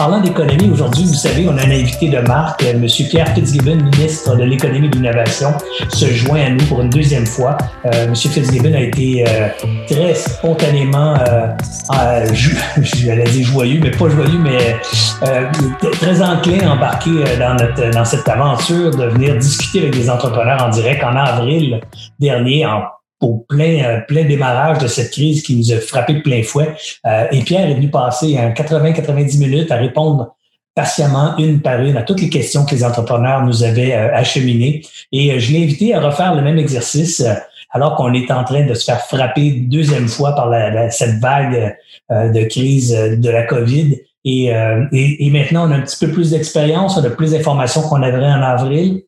Parlant d'économie, aujourd'hui, vous savez, on a un invité de marque, euh, M. Pierre Fitzgibbon, ministre de l'Économie et de l'Innovation, se joint à nous pour une deuxième fois. Euh, M. Fitzgibbon a été euh, très spontanément, euh, j'allais dire joyeux, mais pas joyeux, mais très enclin à embarquer dans, notre, dans cette aventure de venir discuter avec des entrepreneurs en direct en avril dernier, en au plein, euh, plein démarrage de cette crise qui nous a frappé de plein fouet. Euh, et Pierre est venu passer 80-90 minutes à répondre patiemment, une par une, à toutes les questions que les entrepreneurs nous avaient euh, acheminées. Et je l'ai invité à refaire le même exercice alors qu'on est en train de se faire frapper deuxième fois par la, cette vague de crise de la COVID. Et, et, et, maintenant, on a un petit peu plus d'expérience, on a plus d'informations qu'on avait en avril.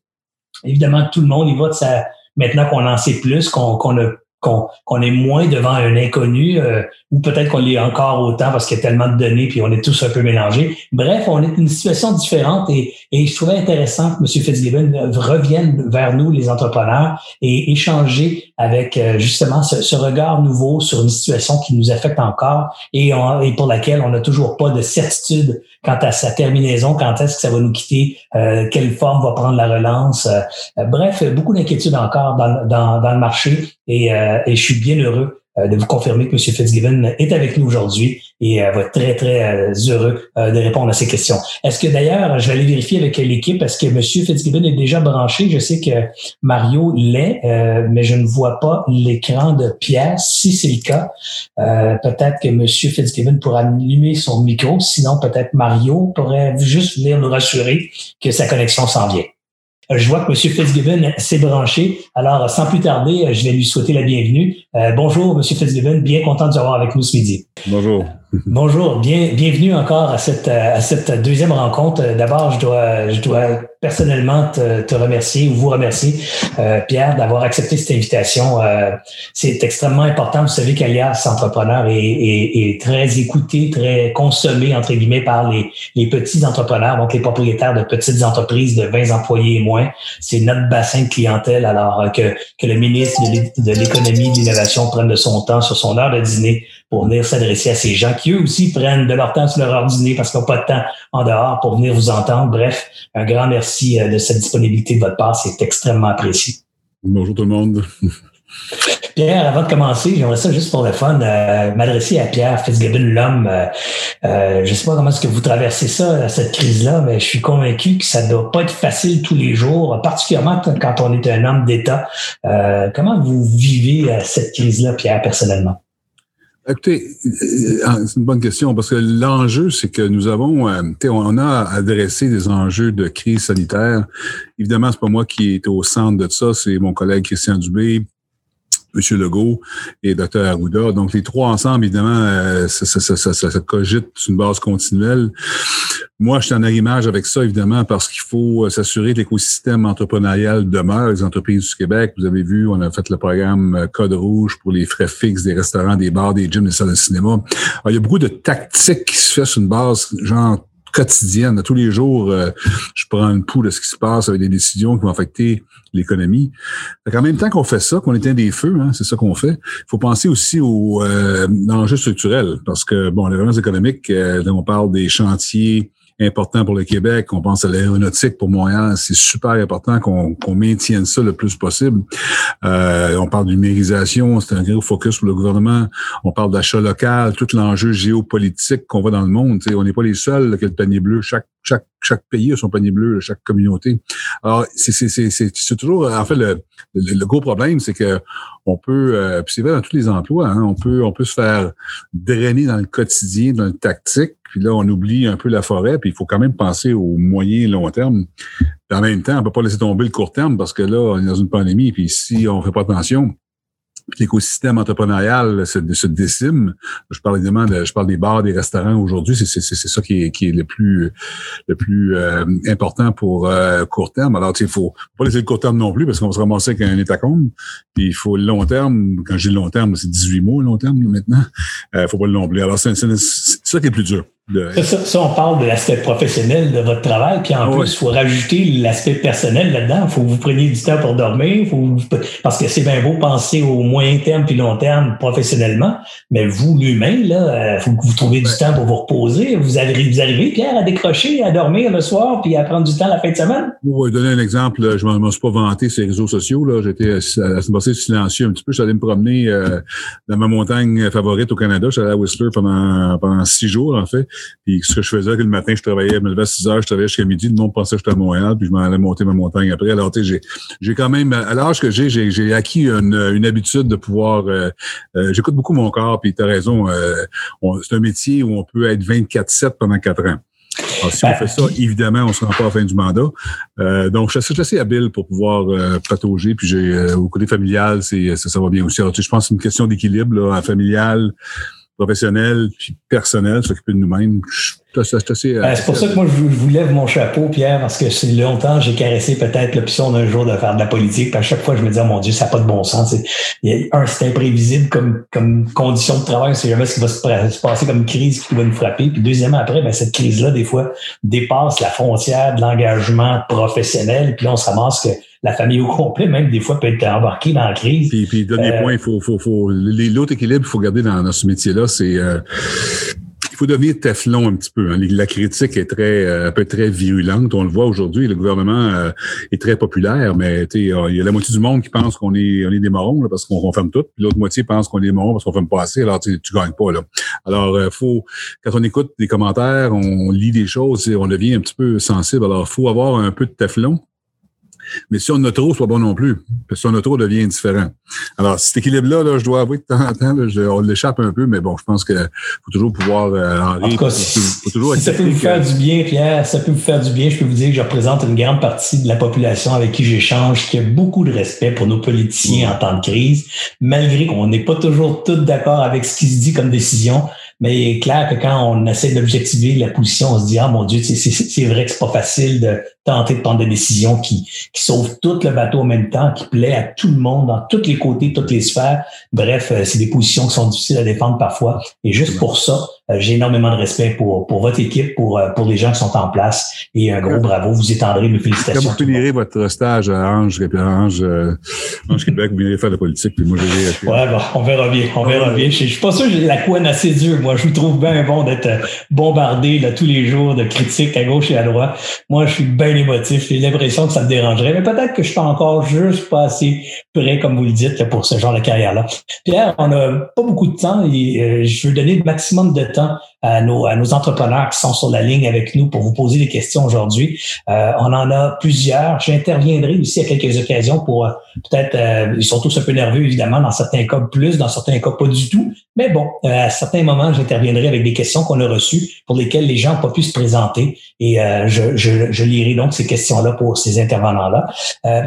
Évidemment, tout le monde y va de sa, Maintenant qu'on en sait plus, qu'on qu'on est moins devant un inconnu, euh, ou peut-être qu'on l'est encore autant parce qu'il y a tellement de données puis on est tous un peu mélangés. Bref, on est une situation différente et, et je trouvais intéressant que M. Fitzgibbon revienne vers nous, les entrepreneurs, et échanger avec euh, justement ce, regard nouveau sur une situation qui nous affecte encore et, pour laquelle on n'a toujours pas de certitude quant à sa terminaison, quand est-ce que ça va nous quitter, euh, quelle forme va prendre la relance. Euh, bref, beaucoup d'inquiétudes encore dans, dans, dans, le marché et, euh, et je suis bien heureux euh, de vous confirmer que M. Fitzgibbon est avec nous aujourd'hui et euh, va être très, très euh, heureux de répondre à ces questions. Est-ce que d'ailleurs, je vais aller vérifier avec l'équipe, est-ce que M. Fitzgibbon est déjà branché? Je sais que Mario l'est, mais je ne vois pas l'écran de Pierre. Si c'est le cas, peut-être que M. Fitzgibbon pourra allumer son micro. Sinon, peut-être Mario pourrait juste venir nous rassurer que sa connexion s'en vient. Je vois que M. Fitzgibbon s'est branché. Alors, sans plus tarder, je vais lui souhaiter la bienvenue. Euh, bonjour, M. Fitzgibbon. Bien content de vous avoir avec nous ce midi. Bonjour. Bonjour. Bien, bienvenue encore à cette, deuxième rencontre. D'abord, je dois, personnellement te, remercier ou vous remercier, euh, Pierre, d'avoir accepté cette invitation. Euh, c'est extrêmement important. Vous savez qu'Alias Entrepreneur est, très écouté, très consommé, entre guillemets, par les, petits entrepreneurs, donc les propriétaires de petites entreprises de 20 employés et moins. C'est notre bassin de clientèle. Alors euh, que, que le ministre de l'économie et de l'innovation prenne de son temps sur son heure de dîner pour venir s'adresser à ces gens qui, eux aussi, prennent de leur temps sur leur heure de dîner parce qu'ils n'ont pas de temps en dehors pour venir vous entendre. Bref, un grand merci euh, de cette disponibilité de votre part. C'est extrêmement apprécié. Bonjour tout le monde. Pierre, avant de commencer, j'aimerais ça juste pour le fun, euh, m'adresser à Pierre Fitzgibbon, l'homme. Euh, je ne sais pas comment est-ce que vous traversez ça, cette crise-là, mais je suis convaincu que ça ne doit pas être facile tous les jours, particulièrement quand on est un homme d'État. comment vous vivez cette crise-là, Pierre, personnellement? Écoutez, euh, euh, c'est une bonne question parce que l'enjeu, c'est que nous avons, euh, on a adressé des enjeux de crise sanitaire. Évidemment, c'est pas moi qui est au centre de ça, c'est mon collègue Christian Dubé, M. Legault et Dr. Arruda. Donc, les trois ensemble, évidemment, euh, ça, ça, ça, ça, cogite une base continuelle. Moi, je suis en arrimage avec ça, évidemment, parce qu'il faut euh, s'assurer que l'écosystème entrepreneurial demeure, les entreprises du Québec. Vous avez vu, on a fait le programme euh, Code Rouge pour les frais fixes des restaurants, des bars, des gyms, des salles de cinéma. Alors, il y a beaucoup de tactiques qui se fait sur une base, genre quotidienne. Tous les jours, euh, je prends une pouls de ce qui se passe avec des décisions qui vont affecter l'économie. En même temps qu'on fait ça, qu'on éteint des feux, hein, c'est ça qu'on fait, il faut penser aussi aux euh, enjeux structurels. Parce que, bon, les économique, économiques, euh, on parle des chantiers important pour le Québec. On pense à l'aéronautique pour Montréal. C'est super important qu'on maintienne ça le plus possible. Euh, on parle de numérisation, c'est un gros focus pour le gouvernement. On parle d'achat local, tout l'enjeu géopolitique qu'on voit dans le monde. on n'est pas les seuls qui a le panier bleu. Chaque chaque, chaque pays a son panier bleu, chaque communauté. Alors, c'est toujours, en fait, le, le, gros problème, c'est que on peut, euh, c'est vrai dans tous les emplois, hein, on peut, on peut se faire drainer dans le quotidien, dans le tactique, puis là, on oublie un peu la forêt, puis il faut quand même penser au moyen et long terme. Puis en même temps, on peut pas laisser tomber le court terme parce que là, on est dans une pandémie, puis si on fait pas attention, l'écosystème entrepreneurial se, se, décime. Je parle évidemment de, je parle des bars, des restaurants aujourd'hui. C'est, c'est, c'est ça qui est, qui est le plus le plus euh, important pour euh, court terme. Alors, il faut pas laisser le court terme non plus parce qu'on va se ramasser avec un état compte. Puis il faut le long terme. Quand je dis long terme, c'est 18 mois le long terme maintenant. Euh, faut pas le plus. Alors, c'est, ça qui est plus dur. Ça, ça, on parle de l'aspect professionnel de votre travail, puis en plus, il faut rajouter l'aspect personnel là-dedans. Il faut que vous preniez du temps pour dormir, faut parce que c'est bien beau penser au moyen terme puis long terme professionnellement, mais vous, l'humain, là, il euh, faut que vous trouviez du temps pour vous reposer. Vous arrivez, vous arrivez, Pierre, à décrocher, à dormir le soir, puis à prendre du temps la fin de semaine? Oui, donner un exemple. Je ne m'en suis pas vanté sur les réseaux sociaux. Là. J'étais assez silencieux un petit peu. Je suis allé me promener euh, dans ma montagne favorite au Canada. Je suis allé à Whistler pendant, pendant six jours, en fait. Puis ce que je faisais, le matin, je travaillais, je me levais à 6 heures, je travaillais jusqu'à midi, le monde pensait que j'étais à Montréal, puis je m'en allais monter ma montagne après. Alors, tu sais, j'ai quand même, à l'âge que j'ai, j'ai acquis une, une, habitude de pouvoir, euh, euh, j'écoute beaucoup mon corps, puis tu as raison, euh, c'est un métier où on peut être 24-7 pendant 4 ans. Alors, si on ben, fait ça, évidemment, on ne se rend pas à la fin du mandat. Euh, donc, je suis assez habile pour pouvoir euh, patauger. Puis, j'ai au côté familial, c'est ça, ça va bien aussi. Alors, tu sais, je pense que c'est une question d'équilibre familial, professionnel puis personnel, s'occuper de nous-mêmes. Ben, c'est pour ça que moi, je vous, lève mon chapeau, Pierre, parce que c'est longtemps, j'ai caressé peut-être l'option d'un jour de faire de la politique. Puis à chaque fois, je me disais, oh, mon Dieu, ça n'a pas de bon sens. un, c'est imprévisible comme, comme condition de travail. C'est jamais ce qui va se, passer comme crise qui va nous frapper. Puis deuxièmement, après, ben, cette crise-là, des fois, dépasse la frontière de l'engagement professionnel. Puis là, on se que la famille au complet, même des fois, peut être embarquée dans la crise. Puis, puis dernier euh, point, il faut, faut, faut l'autre équilibre qu'il faut garder dans, ce métier-là, c'est euh, il faut devenir teflon un petit peu. Hein. La critique est très, euh, peut être très virulente. On le voit aujourd'hui. Le gouvernement euh, est très populaire, mais il y a la moitié du monde qui pense qu'on est, on est des morons là, parce qu'on ferme tout. L'autre moitié pense qu'on est des morons parce qu'on ferme pas assez. Alors tu gagnes pas là. Alors euh, faut, quand on écoute des commentaires, on lit des choses, on devient un petit peu sensible. Alors faut avoir un peu de teflon mais si on a trop, pas bon non plus. si on a trop, devient indifférent. Alors, cet équilibre-là, là, je dois avouer de temps en temps, on l'échappe un peu, mais bon, je pense qu'il faut toujours pouvoir euh, en rire. si ça peut vous faire du bien, Pierre, ça peut vous faire du bien, je peux vous dire que je représente une grande partie de la population avec qui j'échange, qui a beaucoup de respect pour nos politiciens en temps de crise, malgré qu'on n'est pas toujours tous d'accord avec ce qui se dit comme décision. Mais il est clair que quand on essaie d'objectiver la position, on se dit, ah mon Dieu, c'est vrai que c'est pas facile de tenter de prendre des décisions qui, qui sauvent tout le bateau en même temps, qui plaît à tout le monde, dans tous les côtés, toutes les sphères. Bref, euh, c'est des positions qui sont difficiles à défendre parfois. Et juste pour ça, euh, j'ai énormément de respect pour, pour votre équipe, pour, euh, pour les gens qui sont en place. Et un gros bravo, vous étendrez mes félicitations. Quand vous finirez votre stage à Ange, Ange, Ange Québec, vous venez faire de la politique, puis moi je vais... Ouais, bon, on verra bien, on verra bien. Je, je suis pas sûr que j'ai la couenne assez dure. Moi, je vous trouve bien bon d'être bombardé là, tous les jours de critiques à gauche et à droite. Moi, je suis bien J'ai l'impression que ça me dérangerait, mais peut-être que je suis encore juste pas assez prêt, comme vous le dites, pour ce genre de carrière-là. Pierre, on n'a pas beaucoup de temps et euh, je veux donner le maximum de temps à nos, nos entrepreneurs qui sont sur la ligne avec nous pour vous poser des questions aujourd'hui. Euh, on en a plusieurs. J'interviendrai aussi à quelques occasions pour euh, peut-être, euh, ils sont tous un peu nerveux évidemment, dans certains cas plus, dans certains cas pas du tout. Mais bon, à certains moments, j'interviendrai avec des questions qu'on a reçues pour lesquelles les gens n'ont pas pu se présenter et je, je, je, lirai donc ces questions-là pour ces intervenants-là.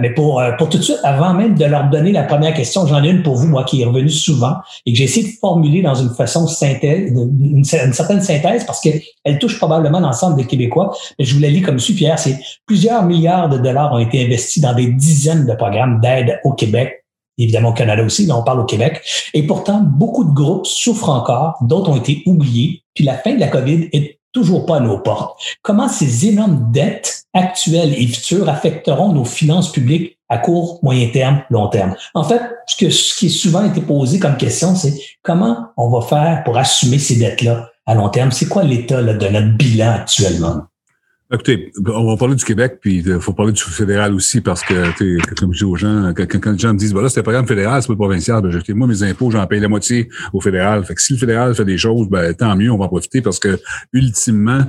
mais pour, pour tout de suite, avant même de leur donner la première question, j'en ai une pour vous, moi, qui est revenue souvent et que j'ai essayé de formuler dans une façon synthèse, une, une certaine synthèse parce qu'elle touche probablement l'ensemble des Québécois. Mais je vous la lis comme suit, Pierre. C'est plusieurs milliards de dollars ont été investis dans des dizaines de programmes d'aide au Québec évidemment au Canada aussi, mais on parle au Québec. Et pourtant, beaucoup de groupes souffrent encore, d'autres ont été oubliés, puis la fin de la COVID est toujours pas à nos portes. Comment ces énormes dettes actuelles et futures affecteront nos finances publiques à court, moyen terme, long terme? En fait, ce, ce qui est souvent été posé comme question, c'est comment on va faire pour assumer ces dettes-là? À long terme? C'est quoi l'état de notre bilan actuellement? Écoutez, on va parler du Québec, puis il faut parler du fédéral aussi, parce que, comme je dis aux gens, quand, quand les gens me disent, bah là, c'est un programme fédéral, c'est pas provincial, ben, moi, mes impôts, j'en paye la moitié au fédéral. Fait que si le fédéral fait des choses, ben, tant mieux, on va en profiter, parce que, ultimement,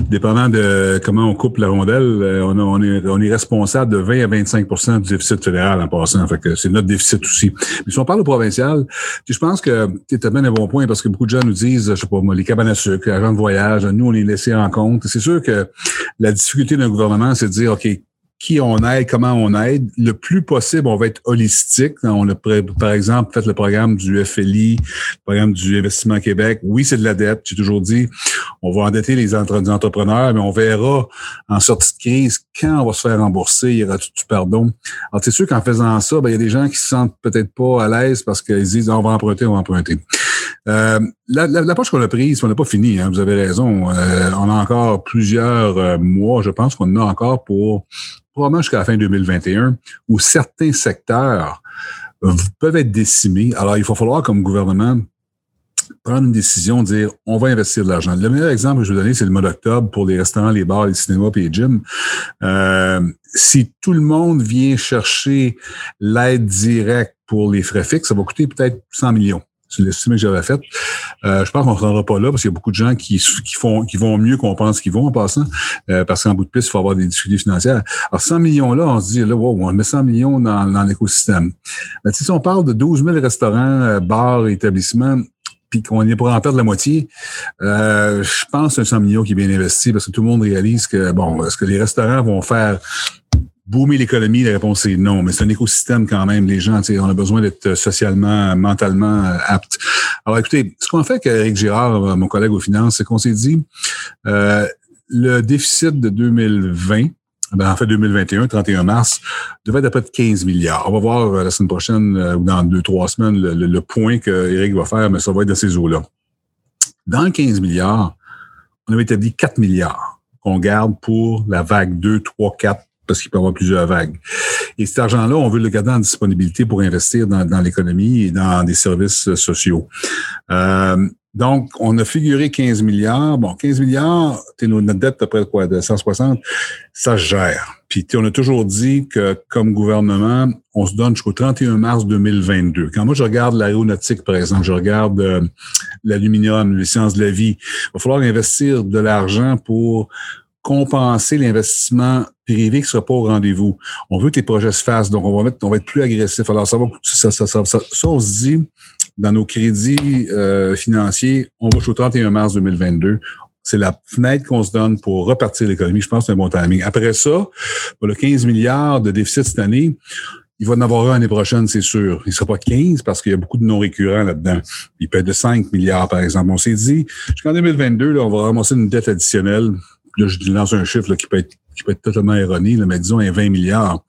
dépendant de comment on coupe la rondelle, euh, on, on, est, on est responsable de 20 à 25% du déficit fédéral en passant. Fait que c'est notre déficit aussi. Mais si on parle au provincial, je pense que tu bien un bon point, parce que beaucoup de gens nous disent, je sais pas moi, les cabanes à sucre, l'agent de voyage, nous, on est laissé en compte. C'est sûr que la difficulté d'un gouvernement, c'est de dire, OK, qui on aide, comment on aide? Le plus possible, on va être holistique. On a, par exemple, fait le programme du FLI, le programme du Investissement Québec. Oui, c'est de la dette. J'ai toujours dit, on va endetter les, entrepreneurs, mais on verra en sortie de crise quand on va se faire rembourser, il y aura tout du pardon. Alors, c'est sûr qu'en faisant ça, ben, il y a des gens qui se sentent peut-être pas à l'aise parce qu'ils disent, on va emprunter, on va emprunter. Euh, L'approche qu'on a prise, on n'a pas fini, hein, vous avez raison. Euh, on a encore plusieurs euh, mois, je pense qu'on en a encore pour probablement jusqu'à la fin 2021, où certains secteurs peuvent être décimés. Alors, il va falloir, comme gouvernement, prendre une décision, dire on va investir de l'argent. Le meilleur exemple que je vais donner, c'est le mois d'octobre pour les restaurants, les bars, les cinémas et les gyms. Euh, si tout le monde vient chercher l'aide directe pour les frais fixes, ça va coûter peut-être 100 millions. C'est l'estimé que j'avais fait? Euh, je pense qu'on ne rendra pas là parce qu'il y a beaucoup de gens qui, qui, font, qui vont mieux qu'on pense qu'ils vont en passant. Euh, parce qu'en bout de piste, il faut avoir des difficultés financières. Alors, 100 millions-là, on se dit, là, wow, on met 100 millions dans, dans l'écosystème. Mais si on parle de 12 000 restaurants, euh, bars, établissements, puis qu'on est pour en perdre la moitié, euh, je pense que c'est un 100 millions qui est bien investi parce que tout le monde réalise que, bon, est-ce que les restaurants vont faire boomer l'économie, la réponse est non, mais c'est un écosystème quand même. Les gens, on a besoin d'être socialement, mentalement euh, aptes. Alors écoutez, ce qu'on fait avec Eric Girard, euh, mon collègue aux finances, c'est qu'on s'est dit, euh, le déficit de 2020, ben, en fait 2021, 31 mars, devait être à peu de 15 milliards. On va voir la semaine prochaine ou dans deux, trois semaines le, point que Eric va faire, mais ça va être dans ces eaux-là. Dans le 15 milliards, on avait établi 4 milliards qu'on garde pour la vague 2, 3, 4 parce qu'il peut y avoir plusieurs vagues. Et cet argent-là, on veut le garder en disponibilité pour investir dans, l'économie et dans des services sociaux. Euh, donc, on a figuré 15 milliards. Bon, 15 milliards, notre dette à près quoi, de 160, ça se gère. Puis on a toujours dit que comme gouvernement, on se donne jusqu'au 31 mars 2022. Quand moi je regarde l'aéronautique, par exemple, je regarde euh, l'aluminium, les sciences de la vie, il va falloir investir de l'argent pour compenser l'investissement privé qui sera pas au rendez-vous. On veut que les projets se fassent, donc on va, mettre, on va être plus agressif. Alors, ça, va, ça, ça, ça, ça, on se dit, dans nos crédits euh, financiers, on va jusqu'au 31 mars 2022. C'est la fenêtre qu'on se donne pour repartir l'économie. Je pense que c'est un bon timing. Après ça, pour le 15 milliards de déficit cette année, il va en avoir un l'année prochaine, c'est sûr. Il ne sera pas 15 parce qu'il y a beaucoup de non-récurrents là-dedans. Il peut être de 5 milliards, par exemple. On s'est dit, jusqu'en 2022, là, on va ramasser une dette additionnelle là, je lance un chiffre qui, peut être, qui peut être totalement erroné, là, mais disons un 20 milliards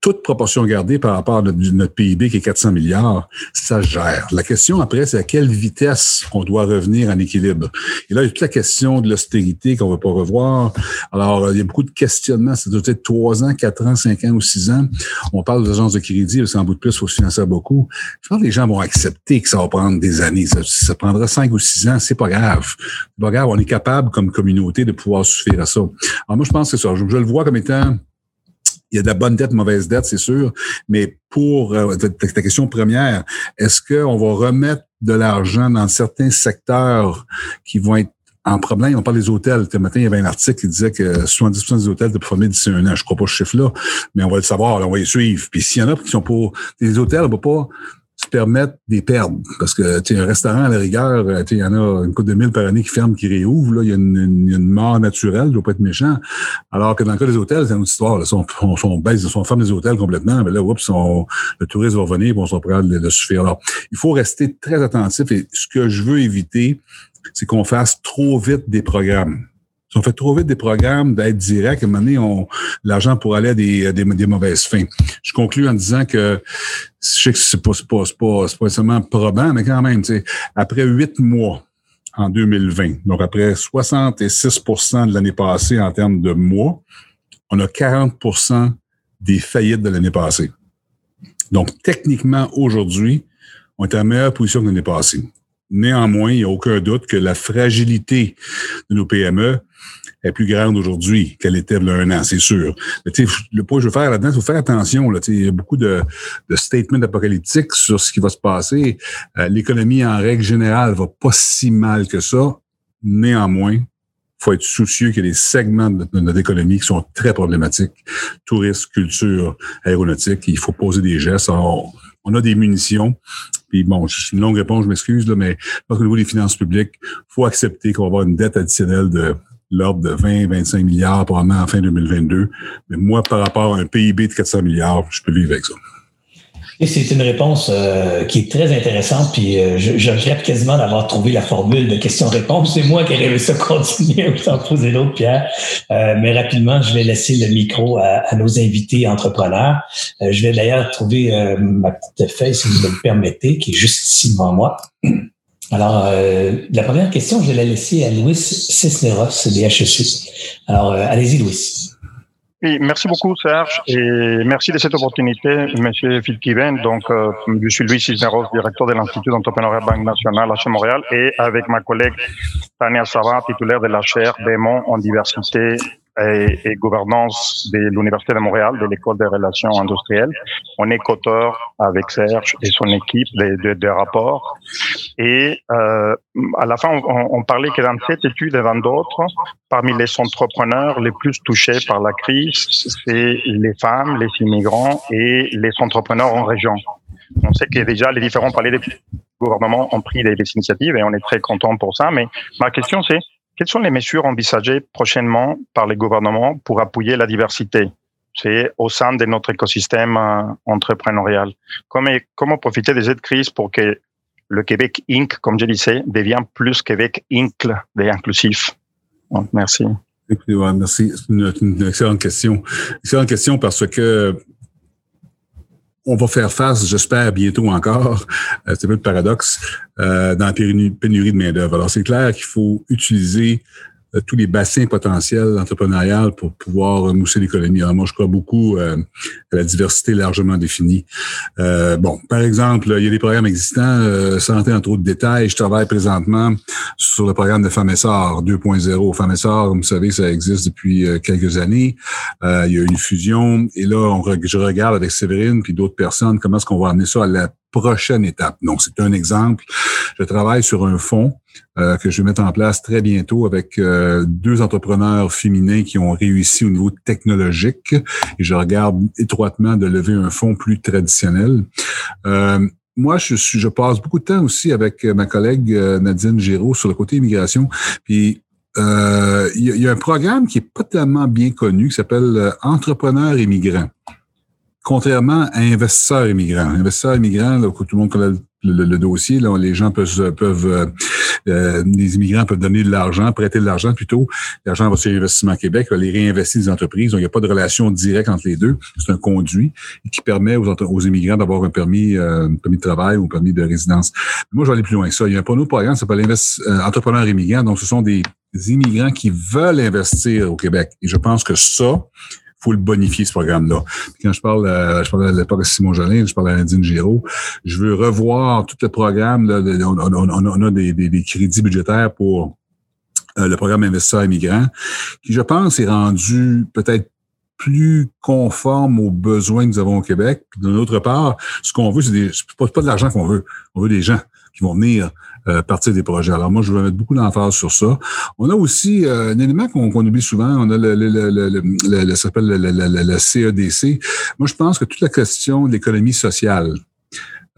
toute proportion gardée par rapport à notre, PIB qui est 400 milliards, ça gère. La question après, c'est à quelle vitesse on doit revenir en équilibre. Et là, il y a toute la question de l'austérité qu'on ne va pas revoir. Alors, il y a beaucoup de questionnements. Ça doit être 3 ans, 4 ans, 5 ans ou 6 ans. On parle des agences de crédit, parce qu'en bout de plus, il faut financer beaucoup. Je pense que les gens vont accepter que ça va prendre des années. Ça, ça prendra 5 ou 6 ans, c'est pas grave. C'est pas grave, on est capable comme communauté de pouvoir suffire à ça. Alors moi, je pense que c'est ça. je le vois comme étant il y a de la bonne dette, mauvaise dette, c'est sûr. Mais pour euh, ta, question première, est-ce qu'on va remettre de l'argent dans certains secteurs qui vont être en problème, on parle des hôtels. Ce matin, il y avait un article qui disait que 70% des hôtels de performer d'ici un an. Je crois pas ce chiffre-là, mais on va le savoir, on va y suivre. Puis s'il y en a qui sont pour des hôtels, on va pas se permettre des pertes. Parce que tu un restaurant à la rigueur, euh, il y en a une couple de mille par année qui ferment, qui réouvrent. Là. Il y a une, mort naturelle, il ne pas être méchant. Alors que dans le cas des hôtels, c'est une autre histoire. Là. Si on, on, baisse, si on ferme les hôtels complètement, mais là, oups, le tourisme va revenir et on sera prêt de, de suffire. Alors, il faut rester très attentif. Et ce que je veux éviter, c'est qu'on fasse trop vite des programmes. Si on fait trop vite des programmes d'aide directe, à un moment donné, on, l'argent pour aller à des, des, mauvaises fins. Je conclue en disant que je sais que c'est pas, pas, pas, pas seulement probant, mais quand même, après huit mois en 2020, donc après 66% de l'année passée en termes de mois, on a 40% des faillites de l'année passée. Donc, techniquement, aujourd'hui, on est à meilleure position que l'année passée. Néanmoins, il n'y a aucun doute que la fragilité de nos PME est plus grande aujourd'hui qu'elle était il y a un an, c'est sûr. Mais le point que je veux faire là-dedans, il faut faire attention. Là, il y a beaucoup de, de statements apocalyptiques sur ce qui va se passer. Euh, l'économie, en règle générale, va pas si mal que ça. Néanmoins, faut être soucieux qu'il y a des segments de notre économie qui sont très problématiques. Tourisme, culture, aéronautique. Il faut poser des gestes. Alors, on a des munitions. Puis bon, c'est une longue réponse, je m'excuse, là, mais au niveau des finances publiques, faut accepter qu'on va avoir une dette additionnelle de l'ordre de 20-25 milliards probablement en fin 2022. Mais moi, par rapport à un PIB de 400 milliards, je peux vivre avec ça. C'est une réponse euh, qui est très intéressante, puis euh, je, regrette quasiment d'avoir trouvé la formule de question-réponse. C'est moi qui ai ça continuer ou t'en poser d'autres, Pierre. Euh, mais rapidement, je vais laisser le micro à, à nos invités entrepreneurs. je vais d'ailleurs trouver ma petite feuille, si vous me le permettez, qui est juste ici devant moi. Alors, la première question, je vais la laisser à Louis Cisneros, des. Alors, allez-y, Louis. Oui, merci beaucoup Serge et merci de cette opportunité, Monsieur Philippe Donc, euh, je suis Louis Cisneros, directeur de l'Institut d'entrepreneuriat Banque nationale à Montréal et avec ma collègue Tania Savant, titulaire de la chaire Bémon en diversité et, et gouvernance de l'Université de Montréal, de l'École des relations industrielles. On est coauteur avec Serge et son équipe des de, rapports. Et euh, à la fin, on, on parlait que dans cette étude et dans d'autres, parmi les entrepreneurs les plus touchés par la crise, c'est les femmes, les immigrants et les entrepreneurs en région. On sait que déjà les différents palais des gouvernements ont pris des, des initiatives et on est très content pour ça. Mais ma question, c'est quelles sont les mesures envisagées prochainement par les gouvernements pour appuyer la diversité? Au sein de notre écosystème euh, entrepreneurial. Comment, comment profiter de cette crise pour que le Québec Inc., comme je disais, devienne plus Québec Inc. et inclusif? merci. merci. C'est une, excellente question. Excellente question parce que on va faire face, j'espère, bientôt encore, euh, c'est un peu le paradoxe, euh, dans la pénurie de main-d'œuvre. Alors, c'est clair qu'il faut utiliser tous les bassins potentiels entrepreneuriales pour pouvoir mousser l'économie. Alors moi, je crois beaucoup euh, à la diversité largement définie. Euh, bon, par exemple, il y a des programmes existants, euh, sans entrer en trop de détails, je travaille présentement sur le programme de FAMESAR 2.0. FAMESAR, comme vous savez, ça existe depuis quelques années. il y a une fusion et là, on, je regarde avec Séverine puis d'autres personnes comment est-ce qu'on va amener ça à la prochaine étape. Donc, c'est un exemple. Je travaille sur un fonds euh, que je vais mettre en place très bientôt avec euh, deux entrepreneurs féminins qui ont réussi au niveau technologique. Et je regarde étroitement de lever un fonds plus traditionnel. Euh, moi, je, passe beaucoup de temps aussi avec ma collègue Nadine Giraud sur le côté immigration. Puis il y, a un programme qui est pas tellement bien connu qui s'appelle Entrepreneurs immigrants contrairement à investisseurs immigrants. Investisseurs immigrants, là, tout le monde connaît le, dossier, là, les gens peuvent, peuvent euh, euh, les immigrants peuvent donner de l'argent, prêter de l'argent plutôt. L'argent va sur Investissement Québec, va les réinvestir des entreprises. Donc, il n'y a pas de relation directe entre les deux. C'est un conduit qui permet aux, aux immigrants d'avoir un permis, euh, permis de travail ou un permis de résidence. Moi, je vais aller plus loin que ça. Il y a un autre programme qui s'appelle euh, Entrepreneurs immigrants. Donc, ce sont des immigrants qui veulent investir au Québec. Et je pense que ça, faut le bonifier, ce programme-là. Quand je parle, euh, je parle à l'époque de Simon Jolin, je parle à Nadine Giraud, je veux revoir tout le programme. Là, on, a des, crédits budgétaires pour euh, le programme Investisseurs immigrants, qui, je pense, est rendu peut-être plus conforme aux besoins que nous avons au Québec. Puis d'une autre part, ce qu'on veut, c'est des, pas, pas de l'argent qu'on veut. On veut des gens qui vont venir euh, partir des projets. Alors moi, je vais mettre beaucoup d'emphase sur ça. On a aussi euh, un élément qu'on oublie souvent, on a le, le, le, le, le s'appelle le, CEDC. Moi, je pense que toute la question de l'économie sociale,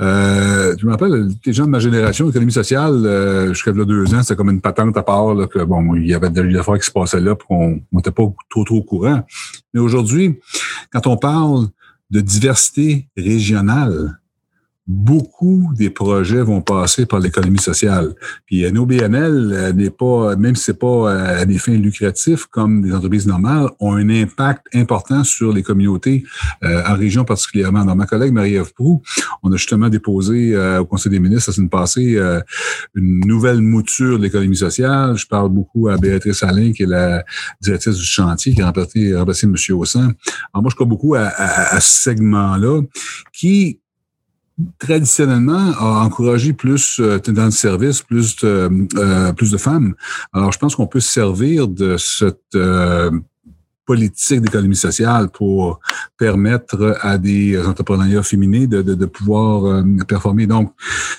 euh, je me rappelle, les gens de ma génération, l'économie sociale, euh, jusqu'à deux ans, c'était comme une patente à part, là, que bon, il y avait des affaires qui se passaient là, puis qu'on n'était pas trop, trop au courant. Mais aujourd'hui, quand on parle de diversité régionale, beaucoup des projets vont passer par l'économie sociale. Puis NOBNL euh, n'est pas, même si c'est pas euh, à des fins lucratives comme des entreprises normales, ont un impact important sur les communautés euh, en région particulièrement. Dans ma collègue Marie-Ève Proux, on a justement déposé au Conseil des ministres la semaine passée une nouvelle mouture de l'économie sociale. Je parle beaucoup à Béatrice Alain, qui est la directrice du chantier, qui a remplacé, remplacé M. Haussin. Alors moi, je crois beaucoup à, à ce segment-là qui traditionnellement a encouragé plus euh, dans le service, plus de, euh, plus de femmes. Alors, je pense qu'on peut se servir de cette euh, politique d'économie sociale pour permettre à des entrepreneurs féminins de, de, de pouvoir performer. Donc,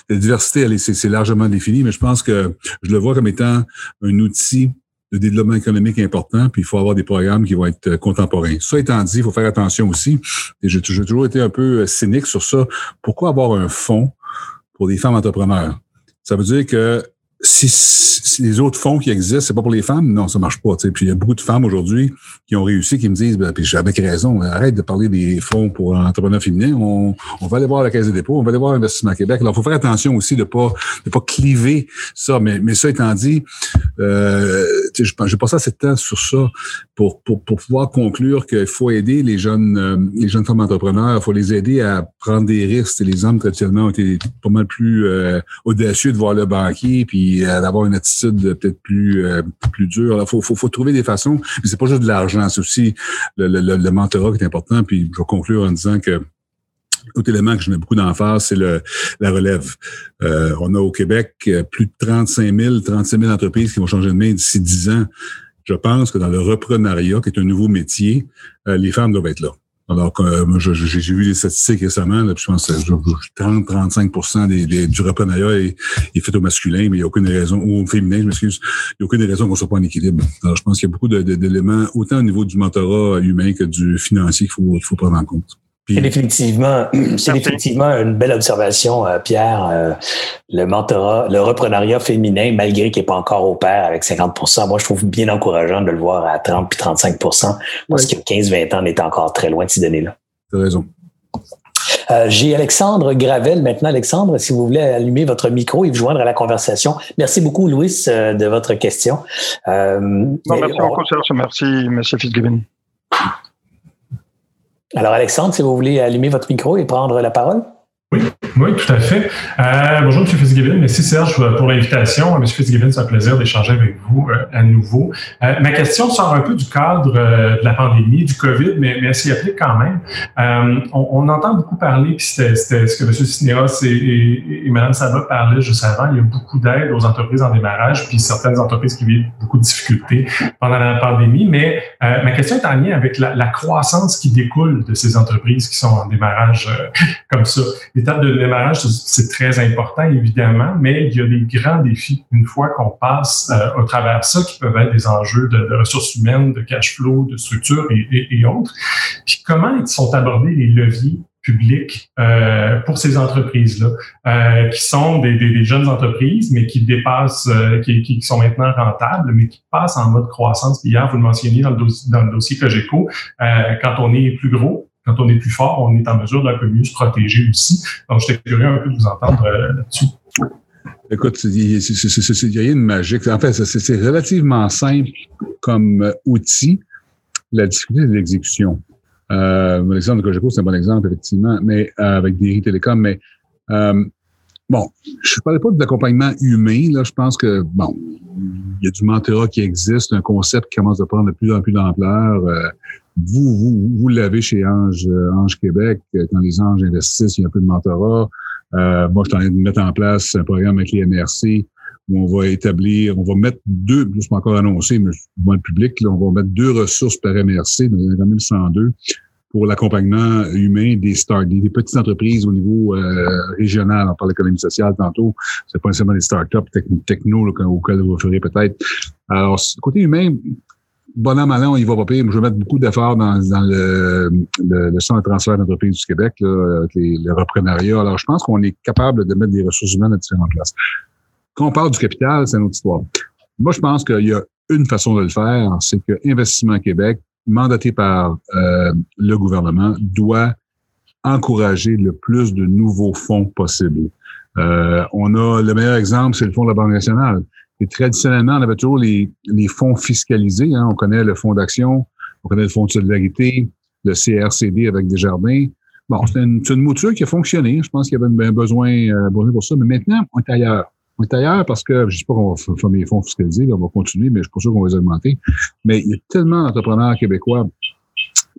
la diversité, c'est largement défini, mais je pense que je le vois comme étant un outil de développement économique important, puis il faut avoir des programmes qui vont être euh, contemporains. Ça étant dit, il faut faire attention aussi, et j'ai toujours été un peu euh, cynique sur ça. Pourquoi avoir un fonds pour des femmes entrepreneurs? Ça veut dire que si, les autres fonds qui existent, c'est pas pour les femmes, non, ça marche pas. Puis il y a beaucoup de femmes aujourd'hui qui ont réussi, qui me disent, ben, puis j'ai avec raison, arrête de parler des fonds pour entrepreneurs féminins. On, on va aller voir la Caisse des dépôts, on va aller voir l'Investissement Québec. Alors, il faut faire attention aussi de pas de pas cliver ça. Mais, mais ça étant dit, euh, je passe assez de temps sur ça pour, pour, pour pouvoir conclure qu'il faut aider les jeunes euh, les jeunes femmes entrepreneurs, il faut les aider à prendre des risques. Les hommes traditionnellement ont été pas mal plus euh, audacieux de voir le banquier, puis euh, d'avoir une attitude peut-être plus euh, plus dure. Il faut, faut, faut, trouver des façons. C'est pas juste de l'argent, c'est aussi le, le, le, mentorat qui est important. Puis je vais conclure en disant que L'autre élément que je mets beaucoup d'emphase, c'est le, la relève. Euh, on a au Québec plus de 35 000, 36 000 entreprises qui vont changer de main d'ici 10 ans. Je pense que dans le reprenariat, qui est un nouveau métier, les femmes doivent être là. Alors euh, j'ai vu les statistiques récemment, là, je pense que 30-35 des, des, du reprenariat est, est, fait au masculin, mais il n'y a aucune raison, ou au féminin, je m'excuse, il n'y a aucune raison qu'on soit pas en équilibre. Alors, je pense qu'il y a beaucoup d'éléments, autant au niveau du mentorat humain que du financier qu'il faut, faut prendre en compte. C'est définitivement, c'est définitivement une belle observation, euh, Pierre. Euh, le mentorat, le reprenariat féminin, malgré qu'il n'est pas encore au pair avec 50% moi, je trouve bien encourageant de le voir à 30 puis 35% parce que 15-20 ans, on est encore très loin de ces données-là. Tu as raison. Euh, j'ai Alexandre Gravel maintenant. Alexandre, si vous voulez allumer votre micro et vous joindre à la conversation. Merci beaucoup, Louis, de votre question. non, merci beaucoup, Serge. Merci, M. Fitzgibbon. Alors, Alexandre, si vous voulez allumer votre micro et prendre la parole. Oui, oui, tout à fait. Euh, bonjour, M. Fitzgibbon. Merci, Serge, pour l'invitation. M. Fitzgibbon, c'est un plaisir d'échanger avec vous euh, à nouveau. Euh, ma question sort un peu du cadre de la pandémie, du COVID, mais, mais elle s'y applique quand même. On, entend beaucoup parler, puis c'était ce que M. Cinéas et, et, et, Mme Saba parlaient juste avant, il y a beaucoup d'aide aux entreprises en démarrage, puis certaines entreprises qui vivent beaucoup de difficultés pendant la pandémie. Mais ma question est en lien avec la, la, croissance qui découle de ces entreprises qui sont en démarrage comme ça l'étape de démarrage, c'est très important, évidemment, mais il y a des grands défis une fois qu'on passe euh, au travers ça, qui peuvent être des enjeux de, ressources humaines, de cash flow, de structure et, autres. Puis comment sont abordés les leviers publics euh, pour ces entreprises-là, euh, qui sont des, jeunes entreprises, mais qui dépassent, qui, sont maintenant rentables, mais qui passent en mode croissance. Hier, vous le mentionniez dans le, dossier, dans le dossier Cogeco, quand on est plus gros, quand on est plus fort, on est en mesure d'un peu mieux se protéger aussi. Donc, j'étais curieux un peu de vous entendre euh, là-dessus. Écoute, il n'y a rien de magique. En fait, c'est relativement simple comme euh, outil. La difficulté de l'exécution. Euh, L'exemple de Cogeco, c'est un bon exemple, effectivement, mais euh, avec des télécoms, mais bon, je ne parlais pas d'accompagnement humain. Là, je pense que bon, il y a du mentorat qui existe, un concept qui commence à prendre de plus en plus d'ampleur. Euh, vous, vous, vous l'avez chez Ange, euh, Ange Québec. Quand les Anges investissent, il y a un peu de mentorat. Euh, moi, je suis en train de mettre en place un programme avec les MRC où on va établir, on va mettre deux, je pas encore annoncé, mais moi, le public, là, on va mettre deux ressources par MRC, il y en a quand même 102, pour l'accompagnement humain des start des, petites entreprises au niveau euh, régional. On parle d'économie sociale tantôt. C'est pas nécessairement des startups techno auxquels vous ferez peut-être. Alors, côté humain, bon an, mal an, il va pas pire. Je vais mettre beaucoup d'efforts dans, dans le, le, centre de transfert d'entreprise du Québec, là, avec les, le reprenariat. Alors, je pense qu'on est capable de mettre des ressources humaines à différentes places. Quand on parle du capital, c'est une autre histoire. Moi, je pense qu'il y a une façon de le faire, c'est que Investissement Québec, mandaté par euh, le gouvernement, doit encourager le plus de nouveaux fonds possibles. Euh, on a le meilleur exemple, c'est le fonds de la Banque nationale. Et traditionnellement, on avait toujours les, fonds fiscalisés. Hein. On connaît le fonds d'action, on connaît le fonds de solidarité, le CRCD avec Desjardins. Bon, c'est une, une, mouture qui a fonctionné. Je pense qu'il y avait un besoin, euh, besoin pour ça. Mais maintenant, on est ailleurs. On est ailleurs parce que, je ne sais pas qu'on va faire des fonds fiscalisés, on va continuer, mais je suis pas sûr qu'on va les augmenter. Mais il y a tellement d'entrepreneurs québécois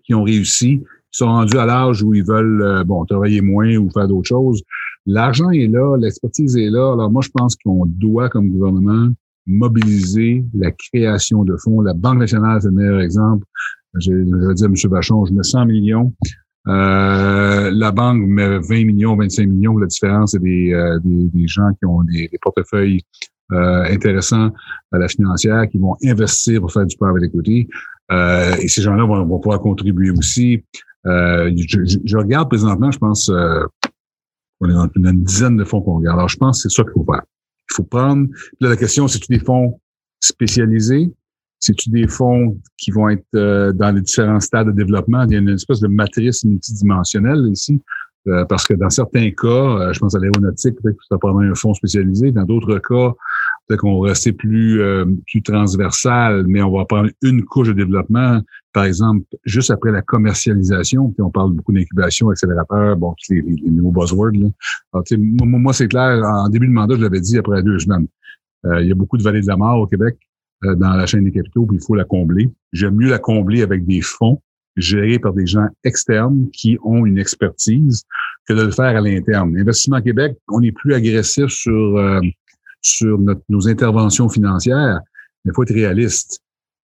qui ont réussi, qui sont rendus à l'âge où ils veulent, euh, bon, travailler moins ou faire d'autres choses. L'argent est là, l'expertise est là. Alors moi, je pense qu'on doit, comme gouvernement, mobiliser la création de fonds. La Banque nationale, c'est le meilleur exemple. Je, vais dire à M. Vachon, je mets 100 millions. Euh, la banque met 20 millions, 25 millions. La différence, c'est des, euh, des, des, gens qui ont des, des portefeuilles euh, intéressants à la financière, qui vont investir pour faire du private equity. Euh, et ces gens-là vont, vont, pouvoir contribuer aussi. Euh, je, je, regarde présentement, je pense, on est dans une dizaine de fonds qu'on regarde. Alors, je pense que c'est ça qu'il faut faire. Il faut prendre. Là, la question, c'est-tu des fonds spécialisés? C'est-tu des fonds qui vont être euh, dans les différents stades de développement? Il y a une espèce de matrice multidimensionnelle ici. Euh, parce que dans certains cas, euh, je pense à l'aéronautique, peut-être que ça prendra un fonds spécialisé. Dans d'autres cas, peut-être qu'on va rester plus, plus transversal, mais on va prendre une couche de développement, par exemple, juste après la commercialisation. Puis on parle beaucoup d'incubation, accélérateur, bon, les, les, nouveaux buzzwords. Là. moi, moi c'est clair, en début de mandat, je l'avais dit après deux semaines. il y a beaucoup de vallées de la mort au Québec. Euh, dans la chaîne des capitaux, puis il faut la combler. J'aime mieux la combler avec des fonds gérés par des gens externes qui ont une expertise que de le faire à l'interne. Investissement Québec, on est plus agressif sur euh, sur nos interventions financières, mais il faut être réaliste.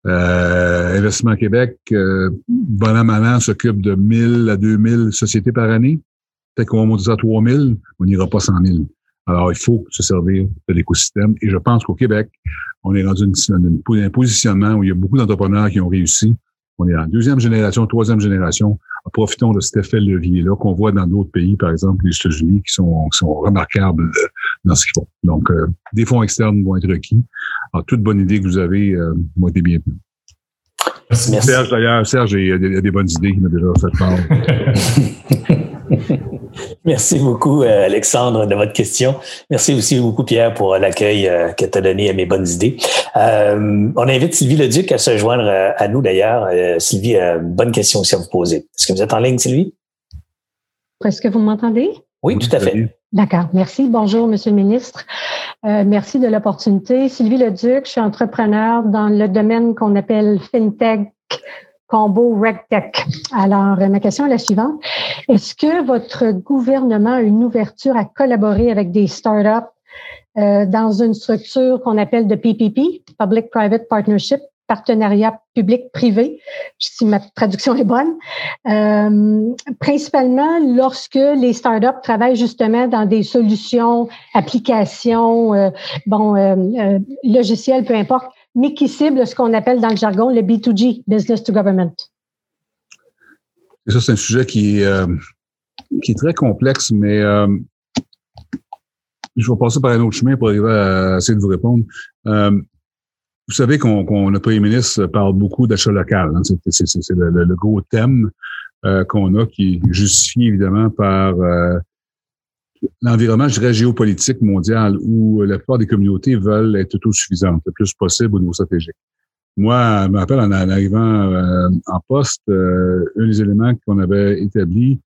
Euh, Investissement Québec, euh, bon an, s'occupe de 1000 à 2000 sociétés par année. Peut-être qu'on va monter à 3000, on n'ira pas 100 000. Alors, il faut se servir de l'écosystème. Et je pense qu'au Québec, on est dans un positionnement où il y a beaucoup d'entrepreneurs qui ont réussi. On est en deuxième génération, troisième génération. Profitons de cet effet levier-là qu'on voit dans d'autres pays, par exemple les États-Unis, qui sont, sont remarquables euh, dans ce qu'ils font. Donc, euh, des fonds externes vont être requis. Alors, toute bonne idée que vous avez euh, vont être bienvenue. Serge, d'ailleurs, Serge, il y, a des, bonnes idées qui m'a déjà fait part. Merci beaucoup, euh, Alexandre, de votre question. Merci aussi beaucoup, Pierre, pour l'accueil euh, que tu as donné à mes bonnes idées. Euh, on invite Sylvie Leduc à se joindre à nous, d'ailleurs. Sylvie a une bonne question aussi à vous poser. Est-ce que vous êtes en ligne, Sylvie? Est-ce que vous m'entendez? Oui, tout à fait. D'accord. Merci. Bonjour, Monsieur le ministre. merci de l'opportunité. Sylvie Leduc, je suis entrepreneur dans le domaine qu'on appelle FinTech combo RegTech. Alors, ma question est la suivante. Est-ce que votre gouvernement a une ouverture à collaborer avec des startups euh, dans une structure qu'on appelle de PPP, Public-Private Partnership, partenariat public-privé, si ma traduction est bonne, euh, principalement lorsque les startups travaillent justement dans des solutions, applications, euh, bon, euh, logiciels, peu importe, mais qui cible ce qu'on appelle dans le jargon le B2G, Business to Government. ça, c'est un sujet qui euh, qui est très complexe, mais euh, je vais passer par un autre chemin pour arriver à essayer de vous répondre. Euh, vous savez qu'on, qu'on le premier ministre parle beaucoup d'achat local. Hein. c'est, le, le, gros thème qu'on a qui est justifié évidemment par l'environnement, je dirais, géopolitique mondial où la plupart des communautés veulent être autosuffisantes le plus possible au niveau stratégique. Moi, je me rappelle en, arrivant euh, en poste, euh, un des éléments qu'on avait établi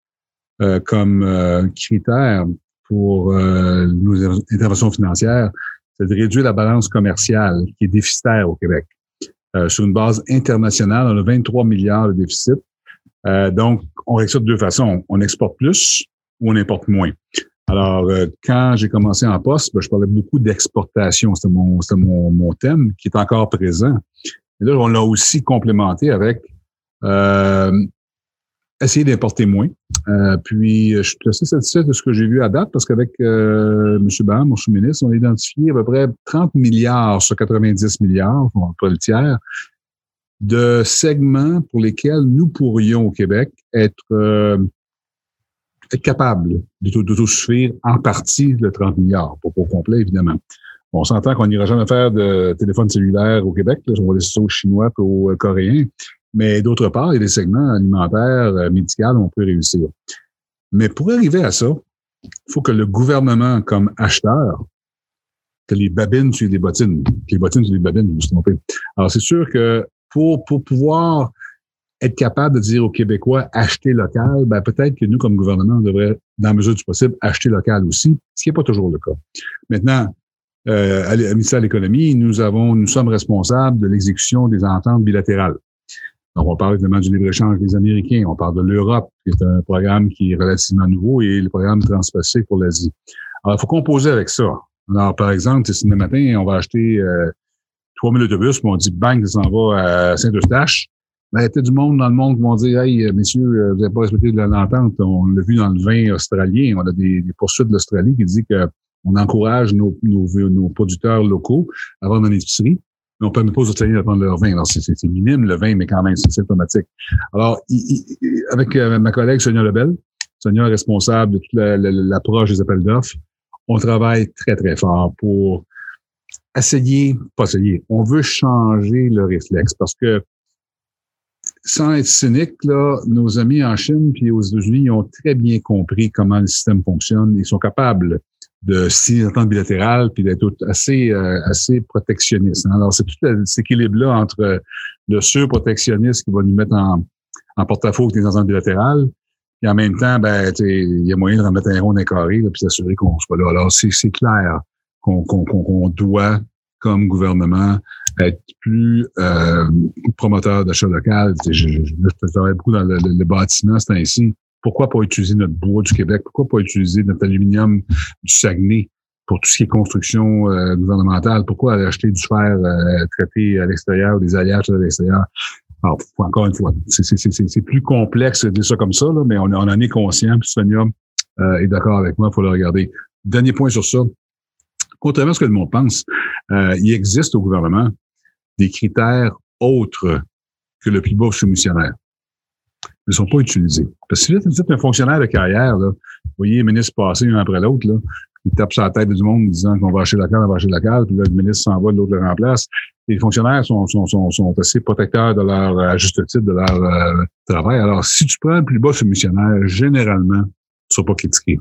euh, comme critère pour nos interventions financières, c'est de réduire la balance commerciale qui est déficitaire au Québec. sur une base internationale, on a 23 milliards de déficit. donc, on règle ça de deux façons. On exporte plus ou on importe moins. Alors, euh, quand j'ai commencé en poste, ben, je parlais beaucoup d'exportation. C'était mon, thème qui est encore présent. Et là, on l'a aussi complémenté avec euh, essayer d'importer moins. Euh, puis, je suis assez satisfait de ce que j'ai vu à date parce qu'avec M. Bam, mon sous-ministre, on a identifié à peu près 30 milliards sur 90 milliards, pas le tiers, de segments pour lesquels nous pourrions au Québec être être capable d'autosuffire en partie le 30 milliards, pas pour complet, évidemment. On s'entend qu'on n'ira jamais faire de téléphone cellulaire au Québec, on va laisser ça aux Chinois et aux euh, Coréens. Mais d'autre part, il y a des segments alimentaires, euh, médicaux, on peut réussir. Mais pour arriver à ça, il faut que le gouvernement, comme acheteur, que les babines suivent les bottines, que les bottines suivent les babines, vous vous trompez. Alors, c'est sûr que pour, pour pouvoir être capable de dire aux Québécois acheter local, ben peut-être que nous, comme gouvernement, on devrait, dans la mesure du possible, acheter local aussi, ce qui n'est pas toujours le cas. Maintenant, euh, à ministère de l'Économie, nous avons, nous sommes responsables de l'exécution des ententes bilatérales. Donc, on parle évidemment du libre-échange des Américains, on parle de l'Europe, qui est un programme qui est relativement nouveau, et le programme Transpacifique pour l'Asie. Alors, il faut composer avec ça. Alors, par exemple, ce matin, on va acheter euh, 3000 autobus, puis on dit, bang, ça s'en va à Saint-Eustache. Ben, il a du monde dans le monde qui vont dire Hey, messieurs, euh, vous n'avez pas respecté l'entente. On l'a vu dans le vin australien. On a des, poursuites de l'Australie qui disent qu'on encourage nos, nos, nos, producteurs locaux à vendre dans l'épicerie. Mais on ne permet pas aux Australiens de prendre leur vin. Alors, c'est minime le vin, mais quand même, c'est automatique. Alors, avec euh, ma collègue Sonia Lebel, Sonia responsable de toute l'approche des appels d'offres, on travaille très, très fort pour essayer, pas essayer, on veut changer le réflexe parce que sans être cynique, là, nos amis en Chine puis aux États-Unis ont très bien compris comment le système fonctionne. Ils sont capables de signer entente bilatérale puis d'être assez euh, assez protectionniste. Alors c'est tout cet équilibre-là entre le surprotectionniste qui va nous mettre en, porte-à-faux avec des ententes bilatérales et en même temps, ben, il y a moyen de remettre un rond d'un carré puis s'assurer qu'on soit là. Alors c'est clair qu'on doit comme gouvernement être plus euh, promoteur d'achat local. Je, je, je, travaille beaucoup dans le, le, bâtiment, c'est ainsi. Pourquoi pas utiliser notre bois du Québec? Pourquoi pas utiliser notre aluminium du Saguenay pour tout ce qui est construction euh, gouvernementale? Pourquoi aller acheter du fer euh, traité à l'extérieur, des alliages à l'extérieur? Alors, encore une fois, c'est plus complexe de dire ça comme ça, là, mais on, on, en est conscient. Puis Sonia euh, est d'accord avec moi, il faut le regarder. Dernier point sur ça. Contrairement à ce que le monde pense, euh, il existe au gouvernement des critères autres que le plus bas soumissionnaire. Ne sont pas utilisés. Parce que si vous êtes un fonctionnaire de carrière, là, vous voyez les ministres passer un après l'autre, ils tapent sur la tête du monde en disant qu'on va acheter la carte, on va acheter la carte, puis là, le ministre s'en va, l'autre le remplace. les fonctionnaires sont, sont, sont, sont, assez protecteurs de leur, à juste titre, de leur euh, travail. Alors, si tu prends le plus bas soumissionnaire, généralement, tu ne seras pas critiqué.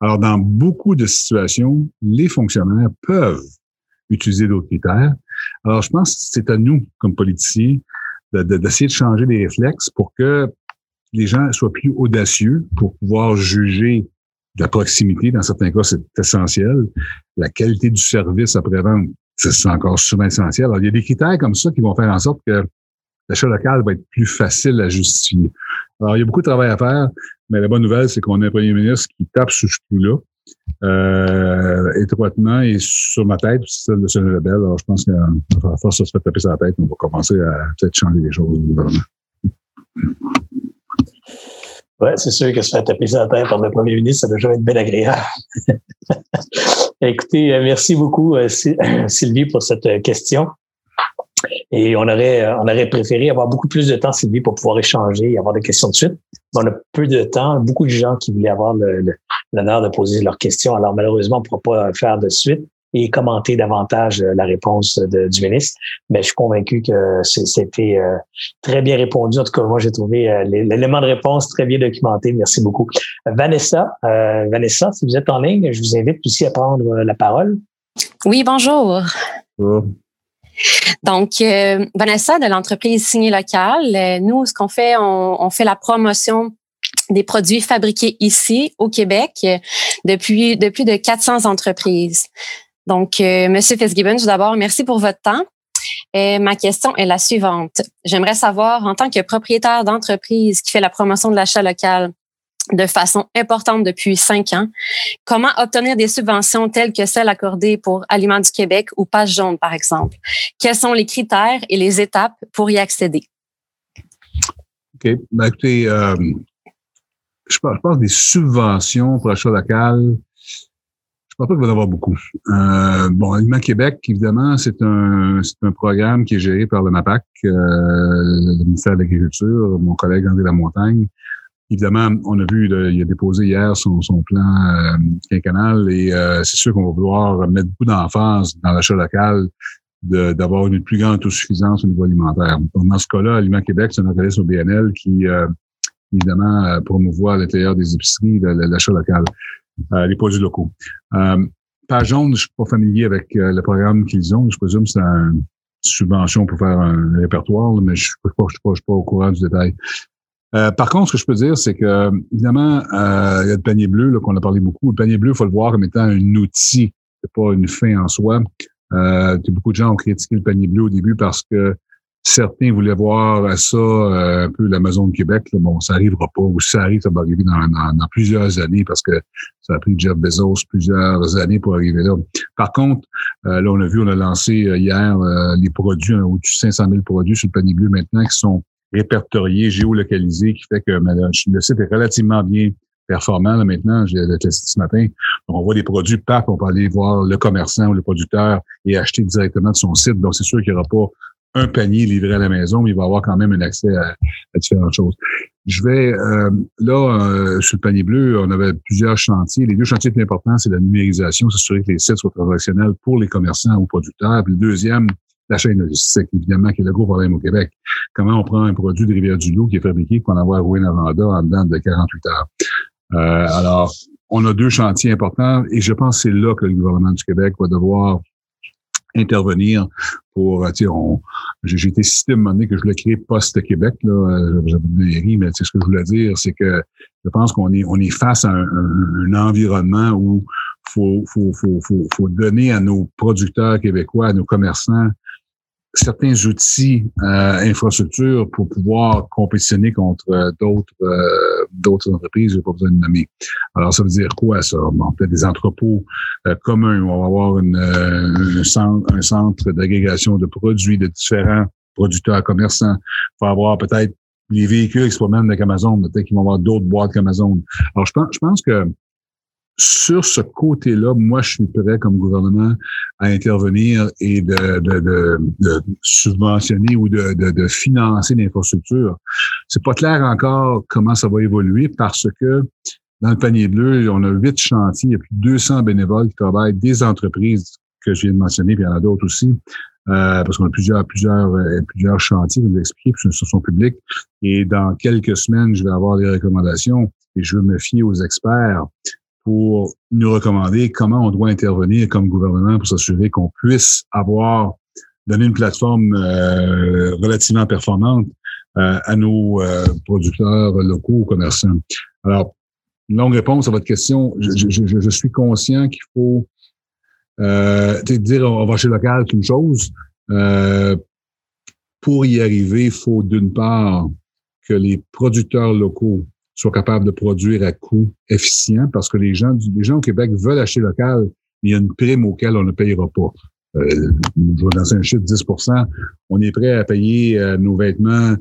Alors, dans beaucoup de situations, les fonctionnaires peuvent utiliser d'autres critères. Alors, je pense que c'est à nous, comme politiciens, d'essayer de, changer les réflexes pour que les gens soient plus audacieux pour pouvoir juger de la proximité. Dans certains cas, c'est essentiel. La qualité du service après-vente, c'est encore souvent essentiel. Alors, il y a des critères comme ça qui vont faire en sorte que l'achat local va être plus facile à justifier. Alors, il y a beaucoup de travail à faire, mais la bonne nouvelle, c'est qu'on a un premier ministre qui tape sur ce coup-là euh, étroitement et sur ma tête, celle de Sonia Lebel. Alors, je pense qu'à force de se faire taper la tête, on va commencer à peut-être changer les choses au gouvernement. Oui, c'est sûr que se faire taper la tête par le premier ministre, ça doit jamais être bien agréable. Écoutez, euh, merci beaucoup, euh, Sylvie, pour cette question. Et on aurait, on aurait préféré avoir beaucoup plus de temps, Sylvie, pour pouvoir échanger et avoir des questions de suite. On a peu de temps, beaucoup de gens qui voulaient avoir l'honneur de poser leurs questions. Alors, malheureusement, on ne pourra pas faire de suite et commenter davantage euh, la réponse du ministre. Mais je suis convaincu que c'était euh, très bien répondu. En tout cas, moi, j'ai trouvé euh, l'élément de réponse très bien documenté. Merci beaucoup. Vanessa, Vanessa, si vous êtes en ligne, je vous invite aussi à prendre la parole. Oui, bonjour. bonjour. Donc, Vanessa de l'entreprise Signée Locale, euh, nous, ce qu'on fait, on, fait la promotion des produits fabriqués ici au Québec euh, depuis de plus de 400 entreprises. Donc, Monsieur Fitzgibbon, tout d'abord, merci pour votre temps. ma question est la suivante. J'aimerais savoir, en tant que propriétaire d'entreprise qui fait la promotion de l'achat local, de façon importante depuis cinq ans. Comment obtenir des subventions telles que celles accordées pour Aliments du Québec ou Page jaune, par exemple? Quels sont les critères et les étapes pour y accéder? OK. Ben, écoutez, euh, je, pense, je des subventions pour l'achat local. Je pense pas qu'il va y en avoir beaucoup. Euh, bon, Aliments Québec, évidemment, c'est un, un programme qui est géré par le MAPAC, euh, le ministère de l'Agriculture, mon collègue André Lamontagne. Évidemment, on a vu, il a déposé hier son, son plan euh, quinquennal et euh, c'est sûr qu'on va vouloir mettre beaucoup d'emphase dans l'achat local d'avoir une plus grande autosuffisance au niveau alimentaire. dans ce cas-là, Aliment Québec, c'est un organisme au BNL qui, euh, évidemment, euh, promouvoit à l'intérieur des épiceries l'achat local, euh, les produits locaux. Euh, Page jaune, je suis pas familier avec le programme qu'ils ont. Je présume que c'est une subvention pour faire un répertoire, mais je ne suis, pas au courant du détail. Par contre, ce que je peux dire, c'est que, évidemment, il y a le panier bleu, qu'on a parlé beaucoup. Le panier bleu, il faut le voir comme étant un outil, c'est pas une fin en soi. Beaucoup de gens ont critiqué le panier bleu au début parce que certains voulaient voir ça euh, un peu l'Amazon Québec. Bon, ça arrivera pas. Ou si ça arrive, ça va arriver dans, dans, plusieurs années parce que ça a pris Jeff Bezos plusieurs années pour arriver là. Par contre, là, on a vu, on a lancé hier les produits, au-dessus de 500 000 produits sur le panier bleu maintenant qui sont répertorié, géolocalisé, qui fait que le site est relativement bien performant là, maintenant. J'ai testé ce matin. Donc, on voit des produits PAP, on peut aller voir le commerçant ou le producteur et acheter directement de son site. Donc, c'est sûr qu'il n'y aura pas un panier livré à la maison, mais il va avoir quand même un accès à, différentes choses. Je vais euh, là euh, sur le panier bleu, on avait plusieurs chantiers. Les deux chantiers les plus importants, c'est la numérisation, s'assurer que les sites soient transactionnels pour les commerçants ou producteurs. Puis le deuxième, la chaîne logistique, évidemment, qui est le gros problème au Québec. Comment on prend un produit de Rivière-du-Loup qui est fabriqué pour en avoir roué Lavanda en dedans de 48 heures? Euh, alors, on a deux chantiers importants et je pense que c'est là que le gouvernement du Québec va devoir intervenir pour, euh, tu sais, j'ai été cité à un que je voulais créer post-Québec, là, euh, j'avais une mais ce que je voulais dire, c'est que je pense qu'on est, on est face à un, un, environnement où faut, faut, faut, faut, faut donner à nos producteurs québécois, à nos commerçants, certains outils euh, infrastructures pour pouvoir compétitionner contre euh, d'autres euh, d'autres entreprises, j'ai pas besoin de nommer. Alors, ça veut dire quoi, ça? Bon, peut-être des entrepôts euh, communs. On va avoir une, un centre, un centre d'agrégation de produits de différents producteurs commerçants. Il va avoir peut-être les véhicules qui se promènent avec Amazon, peut-être qu'ils vont avoir d'autres boîtes qu'Amazon. Alors, je pense, je pense que sur ce côté-là, moi, je suis prêt comme gouvernement à intervenir et de, de, de, de subventionner ou de, de, financer l'infrastructure. C'est pas clair encore comment ça va évoluer parce que dans le panier bleu, on a huit chantiers, il y a plus de 200 bénévoles qui travaillent, des entreprises que je viens de mentionner, puis il y en a d'autres aussi, euh, parce qu'on a plusieurs, plusieurs, euh, plusieurs chantiers, vous l'expliquez, puis ce sont publics. Et dans quelques semaines, je vais avoir des recommandations et je veux me fier aux experts pour nous recommander comment on doit intervenir comme gouvernement pour s'assurer qu'on puisse avoir donné une plateforme euh, relativement performante euh, à nos euh, producteurs locaux ou commerçants. Alors, longue réponse à votre question. Je, je, je suis conscient qu'il faut euh, dire on va chez local, c'est une chose. pour y arriver, il faut d'une part que les producteurs locaux soient capables de produire à coût efficient parce que les gens, les gens au Québec veulent acheter local, mais il y a une prime auquel on ne payera pas. Euh, je vais lancer un chiffre 10 On est prêt à payer euh, nos vêtements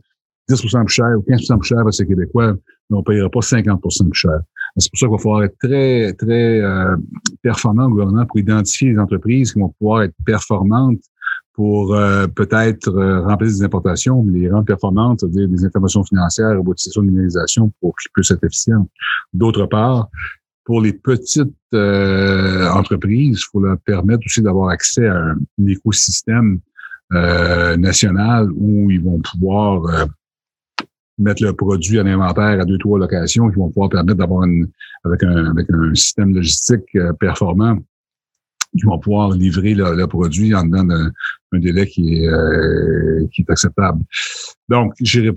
10% plus cher ou 15% plus cher à ces Québécois, mais on ne payera pas 50% plus cher. C'est pour ça qu'il va falloir être très, très euh, performant au gouvernement pour identifier les entreprises qui vont pouvoir être performantes pour euh, peut-être euh, remplacer des importations, mais les rendre performantes, c'est-à-dire des informations financières, robotisation, numérisation pour qu'ils puissent être efficients. D'autre part, pour les petites euh, entreprises, il faut leur permettre aussi d'avoir accès à un, écosystème national où ils vont pouvoir mettre le produit en inventaire à deux, trois locations qui vont pouvoir permettre d'avoir avec un, avec un système logistique performant qui vont pouvoir livrer le, produit en dedans d'un délai qui est, euh, qui est acceptable. Donc, j'ai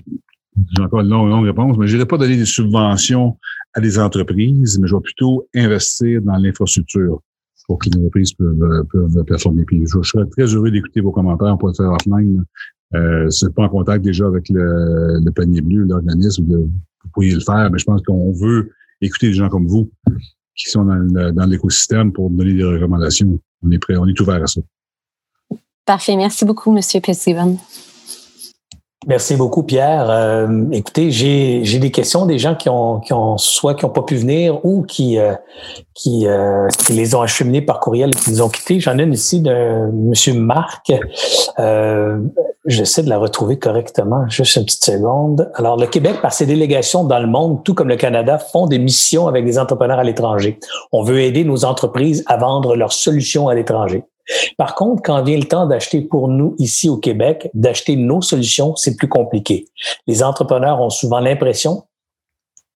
encore une longue, réponse, mais je n'irai pas donner des subventions à des entreprises, mais je vais plutôt investir dans l'infrastructure pour que les entreprises peuvent, peuvent performer. Puis je, serais très heureux d'écouter vos commentaires. pour le faire offline. Euh, c'est pas en contact déjà avec le, le panier bleu, l'organisme, vous pourriez le faire, mais je pense qu'on veut écouter des gens comme vous qui sont dans, l'écosystème pour donner des recommandations. On est prêt, on est ouvert à ça. Parfait. Merci beaucoup, M. Fitzgibbon. Merci beaucoup, Pierre. Euh, écoutez, j'ai des questions des gens qui ont, qui ont soit qui n'ont pas pu venir ou qui, euh, qui, euh, qui, les ont acheminés par courriel et qui les ont quittés. J'en ai une ici de M. Marc. J'essaie de la retrouver correctement. Juste une petite seconde. Alors, le Québec, par ses délégations dans le monde, tout comme le Canada, font des missions avec des entrepreneurs à l'étranger. On veut aider nos entreprises à vendre leurs solutions à l'étranger. Par contre, quand vient le temps d'acheter pour nous ici au Québec, d'acheter nos solutions, c'est plus compliqué. Les entrepreneurs ont souvent l'impression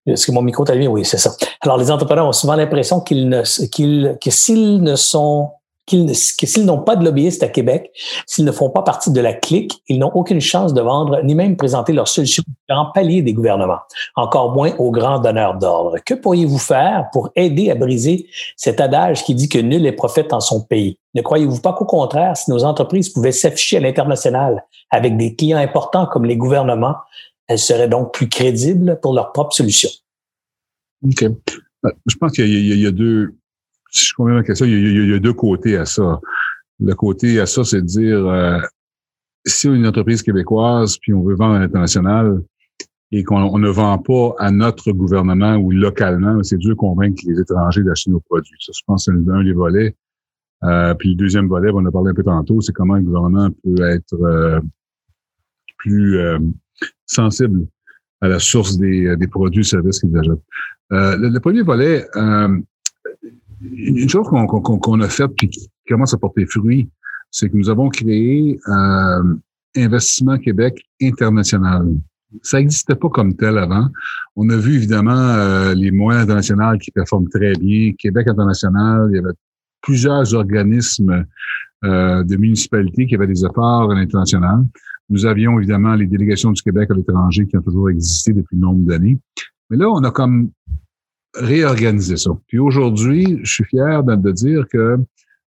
est-ce que mon micro t'a? Oui, c'est ça. Alors, les entrepreneurs ont souvent l'impression qu'ils ne, qu'ils, que s'ils ne sont qu'ils, que s'ils n'ont pas de lobbyistes à Québec, s'ils ne font pas partie de la clique, ils n'ont aucune chance de vendre ni même présenter leurs solutions en palier des gouvernements, encore moins aux grands donneurs d'ordre. Que pourriez-vous faire pour aider à briser cet adage qui dit que nul est prophète en son pays? Ne croyez-vous pas qu'au contraire, si nos entreprises pouvaient s'afficher à l'international avec des clients importants comme les gouvernements, elles seraient donc plus crédibles pour leurs propres solutions? OK. Euh, je pense qu'il y, a deux, je comprends la question, il y, a, deux côtés à ça. Le côté à ça, c'est de dire euh, si on est une entreprise québécoise puis on veut vendre à l'international et qu'on ne vend pas à notre gouvernement ou localement, c'est dur de convaincre les étrangers d'acheter nos produits. Ça, je pense que c'est un des volets. Euh, puis le deuxième volet, on en a parlé un peu tantôt, c'est comment le gouvernement peut être euh, plus sensible à la source des, des produits et services qu'ils achètent. Euh, le, premier volet, euh, une chose qu'on a faite puis qui commence à porter fruit, c'est que nous avons créé euh, Investissement Québec International. Ça n'existait pas comme tel avant. On a vu évidemment euh, les moyens internationaux qui performent très bien. Québec International, il y avait plusieurs organismes euh, de municipalités qui avaient des efforts à l'international. Nous avions évidemment les délégations du Québec à l'étranger qui ont toujours existé depuis nombre d'années. Mais là, on a comme réorganisé ça. Puis aujourd'hui, je suis fier de, dire que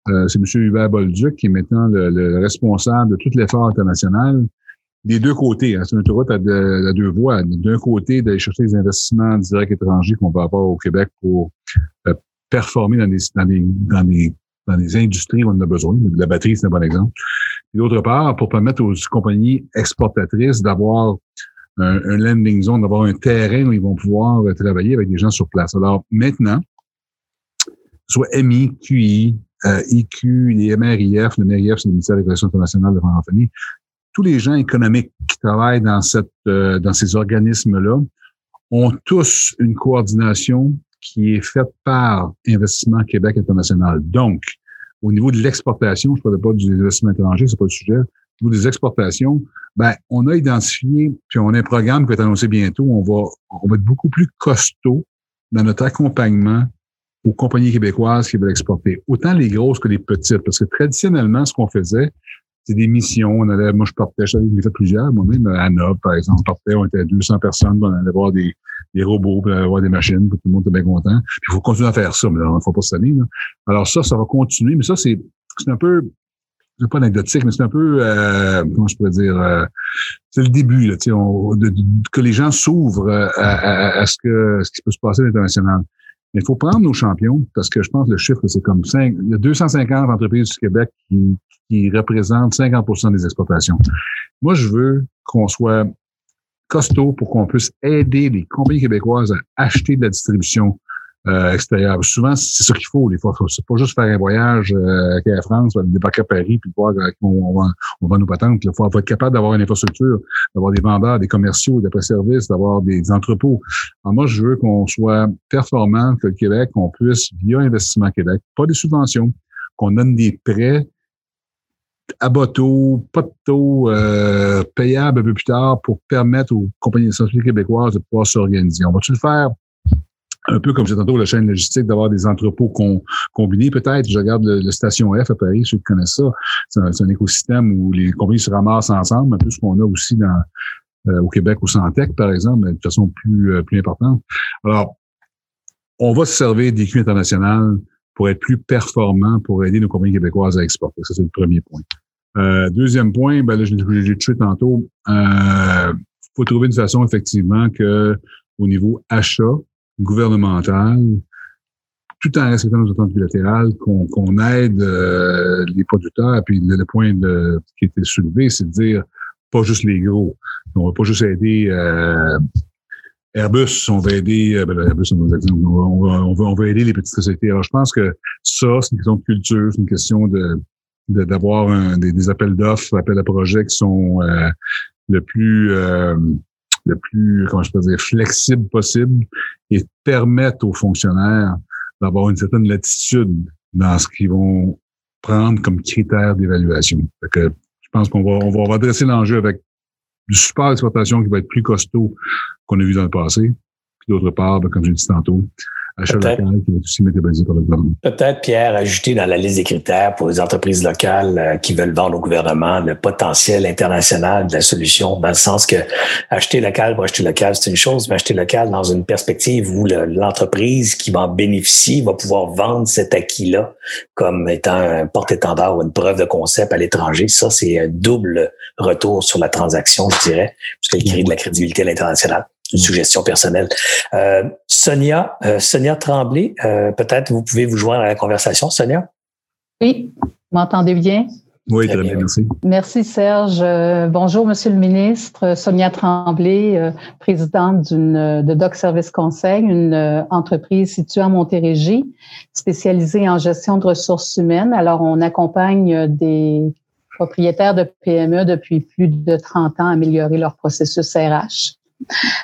euh, c'est M. Hubert Bolduc qui est maintenant le, responsable de tout l'effort international des deux côtés. Hein. C'est une autoroute à, deux voies. D'un côté, d'aller chercher des investissements directs étrangers qu'on va avoir au Québec pour euh, performer dans des, dans des, dans des dans les industries où on en a besoin. La batterie, c'est un bon exemple. Et d'autre part, pour permettre aux compagnies exportatrices d'avoir un, un, landing zone, d'avoir un terrain où ils vont pouvoir travailler avec des gens sur place. Alors maintenant, soit MI, QI, euh, IQ, les MRIF, le MRIF, c'est le ministère des Relations internationales de francophonie, tous les gens économiques qui travaillent dans, cette, euh, dans ces organismes-là ont tous une coordination qui est faite par Investissement Québec International. Donc, au niveau de l'exportation, je ne parle pas investissement étranger, c'est pas le sujet. Au niveau des exportations, ben, on a identifié, puis on a un programme qui va être annoncé bientôt. On va, on va être beaucoup plus costaud dans notre accompagnement aux compagnies québécoises qui veulent exporter, autant les grosses que les petites, parce que traditionnellement, ce qu'on faisait, c'est des missions. On allait, moi, je partais, j'en ai fait plusieurs, moi-même, à Nob, par exemple, on partait, on était à 200 personnes, on allait voir des, robots, puis on allait voir des machines, puis tout le monde était bien content. Il faut continuer à faire ça, mais là, on ne faut pas se année. Alors ça, ça va continuer, mais ça, c'est, c'est un peu, pas anecdotique, mais c'est un peu, euh, comment je pourrais dire, euh, c'est le début, là, on, de, que les gens s'ouvrent à, à, à, ce que ce qui peut se passer à l'international. Mais il faut prendre nos champions parce que je pense que le chiffre, c'est comme 5, il y a 250 entreprises du Québec qui, qui représentent 50% des exportations. Moi, je veux qu'on soit costaud pour qu'on puisse aider les compagnies québécoises à acheter de la distribution euh. Souvent, c'est ce qu'il faut. Les fois, c'est pas juste faire un voyage euh, à Air France, débarquer à Paris, puis voir euh, on, va, on va nos patentes. Il faut, être capable d'avoir une infrastructure, d'avoir des vendeurs, des commerciaux, des services d'avoir des entrepôts. Alors moi, je veux qu'on soit performant, que le Québec, qu'on puisse, via Investissement Québec, pas des subventions, qu'on donne des prêts à bateau, pas de taux, euh, payable un peu plus tard pour permettre aux compagnies de santé québécoises de pouvoir s'organiser. On va-tu le faire? Un peu comme c'est tantôt la chaîne logistique, d'avoir des entrepôts combinés peut-être. Je regarde le, Station F à Paris, ceux qui connaissent ça. C'est un, écosystème où les compagnies se ramassent ensemble, un peu ce qu'on a aussi dans, euh, au Québec, au Santec, par exemple, mais de façon plus, euh, plus importante. Alors, on va se servir des culs internationales pour être plus performant, pour aider nos compagnies québécoises à exporter. Ça, c'est le premier point. Euh, deuxième point, ben là, je l'ai tué tantôt. Il euh, faut trouver une façon, effectivement, que au niveau achat, gouvernemental, tout en respectant nos attentes bilatérales, qu'on aide euh, les producteurs. Puis le, point de, qui était soulevé, c'est de dire pas juste les gros. On va pas juste aider euh, Airbus, on va aider euh, ben, Airbus, on va, on, va, on va aider les petites sociétés. Alors je pense que ça, c'est une question de culture, c'est une question de d'avoir des, des, appels d'offres, appels à projets qui sont le plus le plus, comment je peux dire, flexible possible et permettre aux fonctionnaires d'avoir une certaine latitude dans ce qu'ils vont prendre comme critère d'évaluation. je pense qu'on va, on va adresser l'enjeu avec du support d'exploitation qui va être plus costaud qu'on a vu dans le passé. Puis d'autre part, ben, comme je l'ai dit tantôt, Peut-être, Pierre, ajouter dans la liste des critères pour les entreprises locales euh, qui veulent vendre au gouvernement le potentiel international de la solution, dans le sens que acheter local pour acheter local, c'est une chose, mais acheter local dans une perspective où l'entreprise qui va en bénéficier va pouvoir vendre cet acquis-là comme étant un porte-étendard ou une preuve de concept à l'étranger. Ça, c'est un double retour sur la transaction, je dirais, puisqu'il crée de la crédibilité à l'international une suggestion personnelle. Euh, Sonia, euh, Sonia Tremblay, euh, peut-être vous pouvez vous joindre à la conversation, Sonia? Oui, vous m'entendez bien? Oui, très bien, merci. Merci Serge. bonjour Monsieur le ministre. Sonia Tremblay, présidente d'une de Doc Service Conseil, une entreprise située en Montérégie, spécialisée en gestion de ressources humaines. Alors, on accompagne des propriétaires de PME depuis plus de 30 ans à améliorer leur processus RH.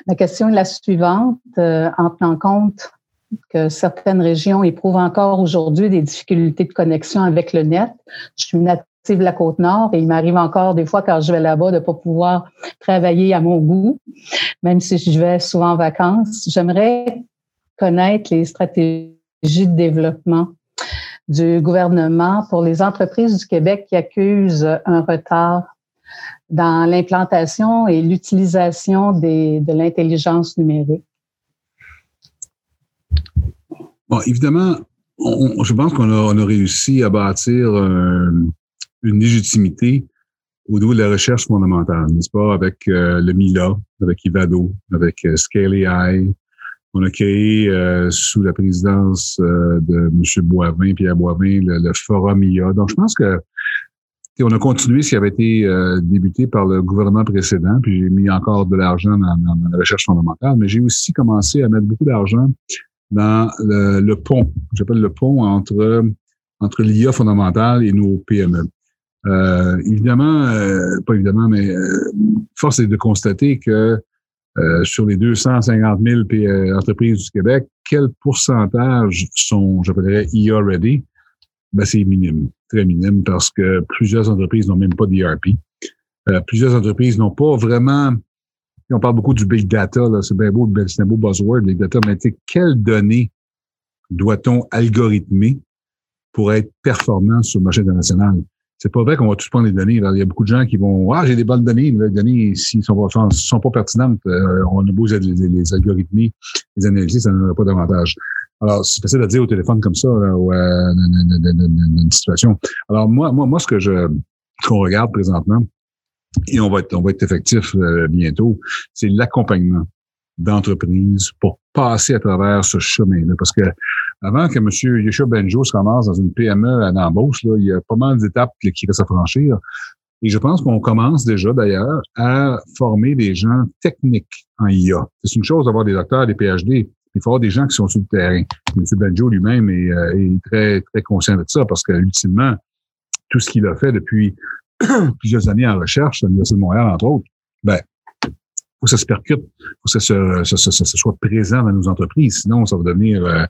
Ma question est la suivante. Euh, en tenant compte que certaines régions éprouvent encore aujourd'hui des difficultés de connexion avec le net, je suis native de la Côte-Nord et il m'arrive encore des fois quand je vais là-bas de ne pas pouvoir travailler à mon goût, même si je vais souvent en vacances. J'aimerais connaître les stratégies de développement du gouvernement pour les entreprises du Québec qui accusent un retard dans l'implantation et l'utilisation de l'intelligence numérique? Bon, évidemment, je pense qu'on a, réussi à bâtir une légitimité au niveau de la recherche fondamentale, n'est-ce pas, avec euh, le MILA, avec Ivado, avec euh, Scale AI. On a créé euh, sous la présidence de M. Boivin, Pierre Boivin, le, le, Forum IA. Donc, je pense que on a continué ce qui avait été euh, débuté par le gouvernement précédent, puis j'ai mis encore de l'argent dans, la recherche fondamentale, mais j'ai aussi commencé à mettre beaucoup d'argent dans le, pont, j'appelle le pont entre, entre l'IA fondamentale et nos PME. Euh, évidemment, euh, pas évidemment, mais force est de constater que sur les 250 000 entreprises du Québec, quel pourcentage sont, j'appellerais, IA ready? Ben, c'est minime, très minime, parce que plusieurs entreprises n'ont même pas d'ERP. Euh, plusieurs entreprises n'ont pas vraiment. On parle beaucoup du big data, c'est bien beau, c'est un beau buzzword, big data, mais quelles données doit-on algorithmer pour être performant sur le marché international? C'est pas vrai qu'on va tous prendre les données. Il y a beaucoup de gens qui vont Ah, j'ai des bonnes données, mais les données, s'ils sont pas, sont pas pertinentes, euh, on a beau les, les algorithmer, les analyser, ça n'en a pas davantage. Alors, c'est facile à dire au téléphone comme ça, là, ou, euh, une, situation. Alors, moi, moi, moi, ce que je qu'on regarde présentement, et on va être, on va être effectif euh, bientôt, c'est l'accompagnement d'entreprises pour passer à travers ce chemin-là. Parce que avant que M. Yeshua Benjo se ramasse dans une PME à l'embauche, il y a pas mal d'étapes qui restent à franchir. Et je pense qu'on commence déjà d'ailleurs à former des gens techniques en IA. C'est une chose d'avoir des docteurs, des PhD, il faut avoir des gens qui sont sur le terrain. M. Benjo lui-même euh, est, très, très conscient de ça parce que, ultimement, tout ce qu'il a fait depuis plusieurs années en recherche à l'Université de Montréal, entre autres, ben, faut que ça se percute, faut que ça, se, ça, ça, soit présent dans nos entreprises. Sinon, ça va devenir euh,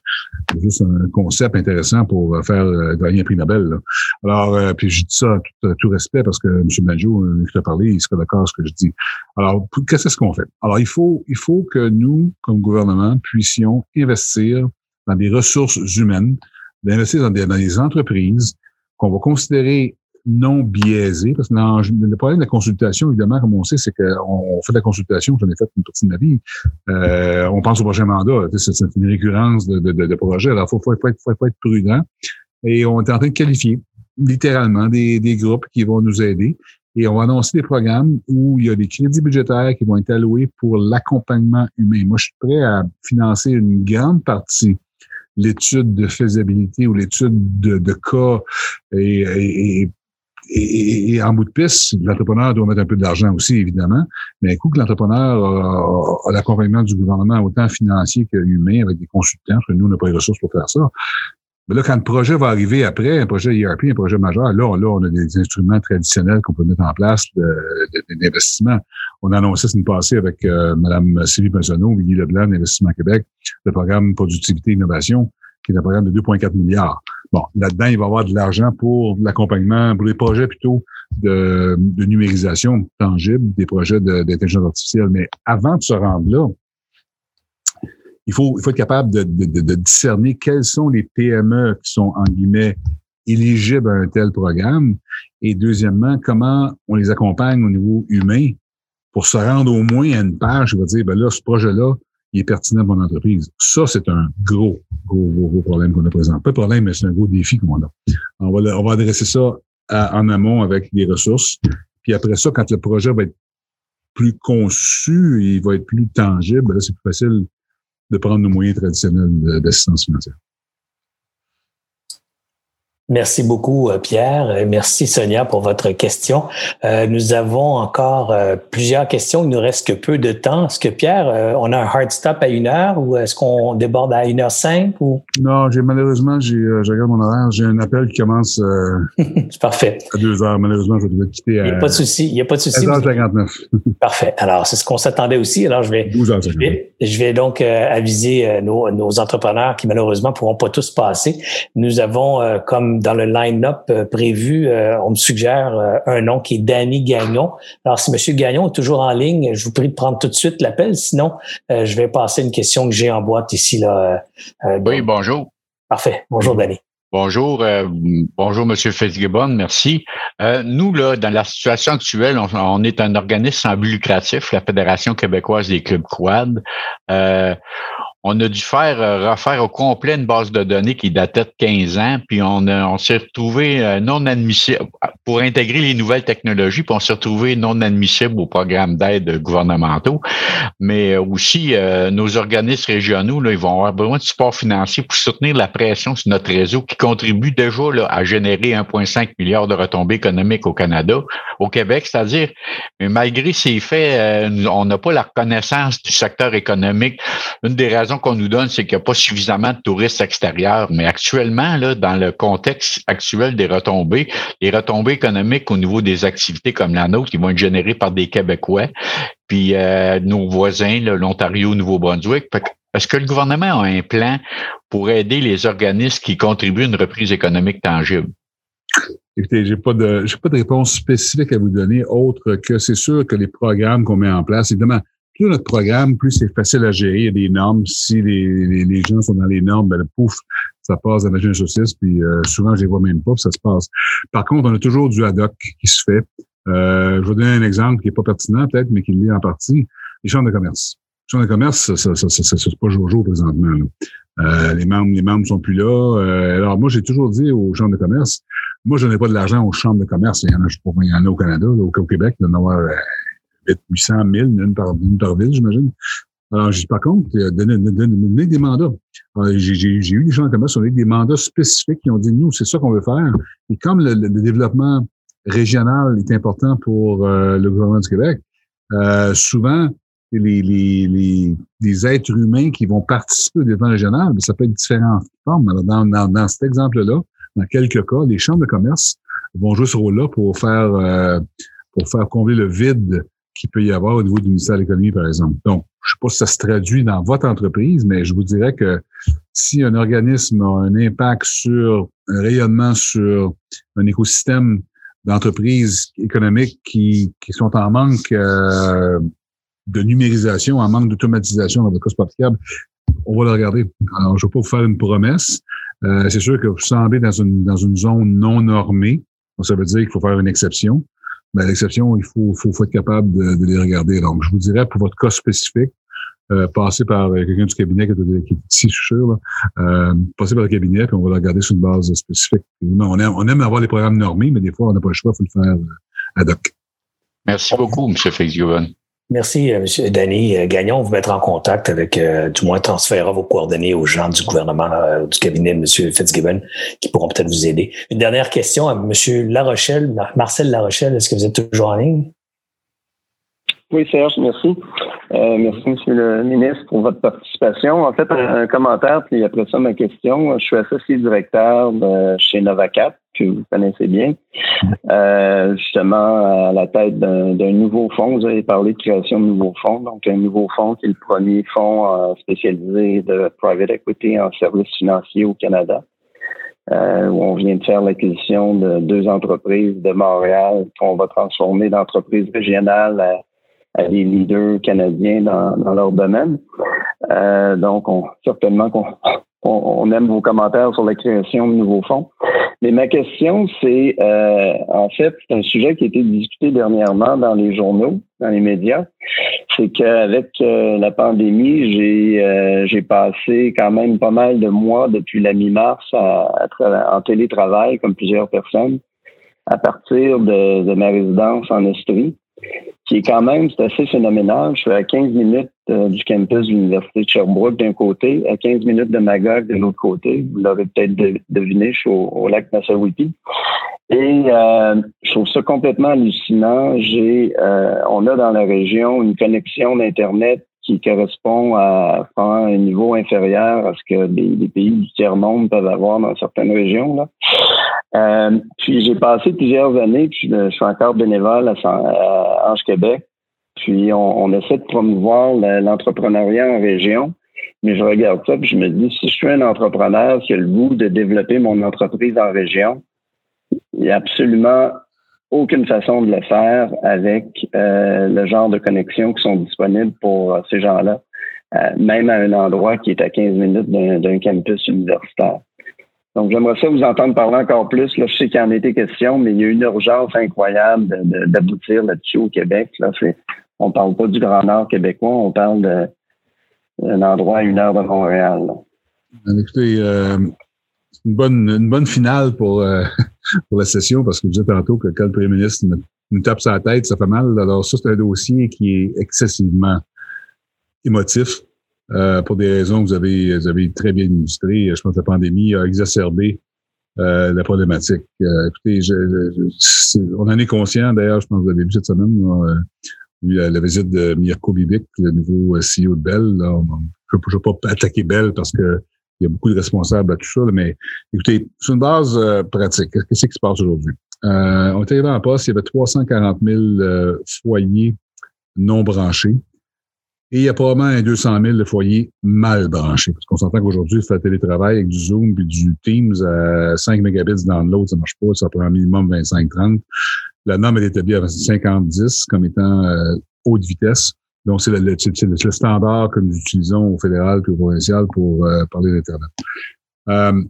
juste un concept intéressant pour euh, faire euh, gagner un prix Nobel. Alors, euh, puis je dis ça tout, tout respect parce que M. Banjo, je t'ai parlé, il sera d'accord avec ce que je dis. Alors, qu'est-ce qu'on fait? Alors, il faut, il faut que nous, comme gouvernement, puissions investir dans des ressources humaines, d'investir dans dans des entreprises qu'on va considérer non biaisé, parce que le problème de la consultation, évidemment, comme on sait, c'est qu'on fait de la consultation, j'en ai fait une partie de ma vie, euh, on pense au prochain mandat, c'est une récurrence de, de, de, projets, alors il faut, faut, être, faut, être prudent, et on est en train de qualifier littéralement des, des groupes qui vont nous aider, et on va annoncer des programmes où il y a des crédits budgétaires qui vont être alloués pour l'accompagnement humain. Moi, je suis prêt à financer une grande partie l'étude de faisabilité ou l'étude de, de cas et, et, et, en bout de piste, l'entrepreneur doit mettre un peu d'argent aussi, évidemment, mais un coup que l'entrepreneur a, l'accompagnement du gouvernement autant financier que humain avec des consultants, parce que nous, on n'a pas les ressources pour faire ça. Mais là, quand le projet va arriver après, un projet ERP, un projet majeur, là, là on a des instruments traditionnels qu'on peut mettre en place d'investissement. On a annoncé ce passé avec euh, Mme Sylvie Maisonneau, Guy Leblanc d'Investissement Québec, le programme Productivité et Innovation, qui est un programme de 2,4 milliards. Bon, là-dedans, il va y avoir de l'argent pour l'accompagnement, pour les projets plutôt de, numérisation tangible, des projets d'intelligence artificielle. Mais avant de se rendre là, il faut, il faut être capable de, de, discerner quels sont les PME qui sont, en guillemets, éligibles à un tel programme. Et deuxièmement, comment on les accompagne au niveau humain pour se rendre au moins à une page qui va dire, ben là, ce projet-là, il est pertinent pour l'entreprise. Ça, c'est un gros, gros, gros, problème qu'on a présent. Pas de problème, mais c'est un gros défi qu'on a. On va, on va adresser ça en amont avec des ressources. Puis après ça, quand le projet va être plus conçu, il va être plus tangible, c'est plus facile de prendre nos moyens traditionnels d'assistance financière. Merci beaucoup, euh, Pierre. Merci, Sonia, pour votre question. Euh, nous avons encore euh, plusieurs questions. Il nous reste que peu de temps. Est-ce que, Pierre, on a un hard stop à une heure ou est-ce qu'on déborde à une heure cinq ou? Non, j'ai malheureusement, j'ai, je regarde mon horaire, j'ai un appel qui commence C'est parfait. à deux heures. Malheureusement, je dois quitter à. Il n'y a pas de souci. Il n'y a pas de souci. 16h59. Parfait. Alors, c'est ce qu'on s'attendait aussi. Alors, je vais, 12h59. je vais, je vais donc aviser nos, nos entrepreneurs qui, malheureusement, pourront pas tous passer. Nous avons comme dans le line-up euh, prévu, euh, on me suggère euh, un nom qui est Danny Gagnon. Alors, si M. Gagnon est toujours en ligne, je vous prie de prendre tout de suite l'appel. Sinon, je vais passer une question que j'ai en boîte ici. Là, oui, bonjour. Parfait. Bonjour, Danny. Bonjour, bonjour Monsieur Fitzgibbon, merci. nous là, dans la situation actuelle, on, est un organisme sans but lucratif, la Fédération québécoise des clubs quad on a dû faire euh, refaire au complet une base de données qui datait de 15 ans, puis on, on s'est retrouvé euh, non admissible pour intégrer les nouvelles technologies, puis on s'est retrouvé non admissible au programme d'aide gouvernementaux. Mais euh, aussi, nos organismes régionaux, là, ils vont avoir besoin de support financier pour soutenir la pression sur notre réseau qui contribue déjà là, à générer 1,5 milliard de retombées économiques au Canada, au Québec, c'est-à-dire, mais malgré ces faits, on n'a pas la reconnaissance du secteur économique. Une des raisons qu'on nous donne, c'est qu'il n'y a pas suffisamment de touristes extérieurs. Mais actuellement, là, dans le contexte actuel des retombées, les retombées économiques au niveau des activités comme la nôtre, qui vont être générées par des Québécois, puis euh, nos voisins, l'Ontario, Nouveau-Brunswick. Est-ce que le gouvernement a un plan pour aider les organismes qui contribuent à une reprise économique tangible? Écoutez, j'ai pas de, j'ai pas de réponse spécifique à vous donner autre que c'est sûr que les programmes qu'on met en place, évidemment, plus notre programme, plus c'est facile à gérer. Il y a des normes. Si les, les, gens sont dans les normes, ben, pouf, ça passe dans la machine saucisse, puis euh, souvent, je les vois même pas, puis ça se passe. Par contre, on a toujours du ad hoc qui se fait. Euh, je vais donner un exemple qui est pas pertinent peut-être, mais qui l'est en partie. Les chambres de commerce. Les chambres de commerce, ça, ça, ça, ça, c'est pas jour présentement. Euh, les membres, les membres sont plus là. Euh, alors moi, j'ai toujours dit aux chambres de commerce, moi, je n'ai pas de l'argent aux chambres de commerce. Il y en a, il y en a au Canada, au, Québec, il y en a 800 000, une par, une par ville, j'imagine. Alors, par contre, donner, donner, des mandats. J'ai eu des gens comme ça, avec des mandats spécifiques qui ont dit, nous, c'est ça qu'on veut faire. Et comme le, développement régional est important pour euh, le gouvernement du Québec, euh, souvent, les, les, les, les, êtres humains qui vont participer au développement régional, ça peut être différentes formes. Alors, dans, dans, dans cet exemple-là, dans quelques cas, les chambres de commerce vont jouer ce rôle-là pour faire euh, pour faire combler le vide qu'il peut y avoir au niveau du ministère de l'Économie, par exemple. Donc, je ne sais pas si ça se traduit dans votre entreprise, mais je vous dirais que si un organisme a un impact sur un rayonnement sur un écosystème d'entreprises économiques qui, qui sont en manque euh, de numérisation, en manque d'automatisation dans le cas praticable, on va le regarder. Alors, je ne vais pas vous faire une promesse. Euh, c'est sûr que vous semblez dans une, dans une zone non normée. Donc, ça veut dire qu'il faut faire une exception. Mais à l'exception, il faut, faut, faut, être capable de, de, les regarder. Donc, je vous dirais, pour votre cas spécifique, euh, passez par euh, quelqu'un du cabinet qui est, ici, je suis sûr, là, euh, passez par le cabinet, puis on va le regarder sur une base spécifique. on, aime, on aime avoir les programmes normés, mais des fois, on n'a pas le choix, il faut le faire euh, ad hoc. Merci beaucoup, M. Fitzgibbon. Merci, euh, M. Danny. Euh, Gagnon vous mettre en contact avec, euh, du moins, transférer vos coordonnées aux gens du gouvernement, du cabinet de M. Fitzgibbon, qui pourront peut-être vous aider. Une dernière question à M. Larochelle, Marcel Larochelle, est-ce que vous êtes toujours en ligne? Oui, Serge, merci. Euh, merci, Monsieur le ministre, pour votre participation. En fait, un, commentaire, puis après ça, ma question. Je suis associé directeur de, chez Novacap, que vous connaissez bien, euh, justement à la tête d'un nouveau fonds. Vous avez parlé de création de nouveaux fonds, donc un nouveau fonds qui est le premier fonds euh, spécialisé de private equity en services financiers au Canada. Euh, où on vient de faire l'acquisition de deux entreprises de Montréal qu'on va transformer d'entreprises régionales à des leaders canadiens dans, leur domaine. Donc, on, certainement qu'on on, aime vos commentaires sur la création de nouveaux fonds. Mais ma question, c'est, euh, en fait, c'est un sujet qui a été discuté dernièrement dans les journaux, dans les médias. C'est qu'avec euh, la pandémie, j'ai euh, j'ai passé quand même pas mal de mois depuis la mi-mars à, en télétravail, comme plusieurs personnes, à partir de, de ma résidence en Estrie. Qui est quand même, assez phénoménal. Je suis à 15 minutes euh, du campus de l'Université de Sherbrooke d'un côté, à 15 minutes de Magog de l'autre côté. Vous l'aurez peut-être deviné, je suis au, lac Massawippi. Et euh, je trouve ça complètement hallucinant. J'ai, euh, on a dans la région une connexion d'Internet qui correspond à, un niveau inférieur à ce que les, pays du tiers-monde peuvent avoir dans certaines régions. Euh, puis j'ai passé plusieurs années, puis je, suis encore bénévole à, Ange Québec. Puis on, essaie de promouvoir l'entrepreneuriat en région. Mais je regarde ça, puis je me dis, si je suis un entrepreneur qui a le goût de développer mon entreprise en région, il n'y a absolument aucune façon de le faire avec euh, le genre de connexions qui sont disponibles pour ces gens-là, euh, même à un endroit qui est à 15 minutes d'un campus universitaire. Donc, j'aimerais ça vous entendre parler encore plus. Là, je sais qu'il en été question, mais il y a une urgence incroyable d'aboutir là-dessus au Québec. Là, on parle pas du Grand Nord québécois, on parle d'un endroit à une heure de Montréal. Ben, écoutez, euh, une bonne, une bonne finale pour, euh, pour la session parce que vous disais tantôt que quand le premier ministre nous tape sur la tête, ça fait mal. Alors, ça, c'est un dossier qui est excessivement émotif. Euh, pour des raisons que vous avez, vous avez très bien illustrées. Je pense que la pandémie a exacerbé euh, la problématique. Euh, écoutez, je, on en est conscient. D'ailleurs, je pense que vous avez vu cette semaine euh, la, la, visite de Mirko Bibic, le nouveau CEO de Bell. Là, je ne vais pas attaquer Bell parce que il y a beaucoup de responsables à tout ça, mais écoutez, sur une base pratique, qu'est-ce qui se passe aujourd'hui? on est arrivé en poste, il y avait 340 000 foyers non branchés. Et il y a probablement un 200 000 de foyers mal branchés. Parce qu'on s'entend qu'aujourd'hui, faire télétravail avec du Zoom et du Teams à 5 mégabits dans l'autre, ça marche pas. Ça prend un minimum 25-30. La norme est établie à 50-10 comme étant euh, haute vitesse. Donc, c'est le, le, standard que nous utilisons au fédéral et au provincial pour euh, parler d'Internet. Euh,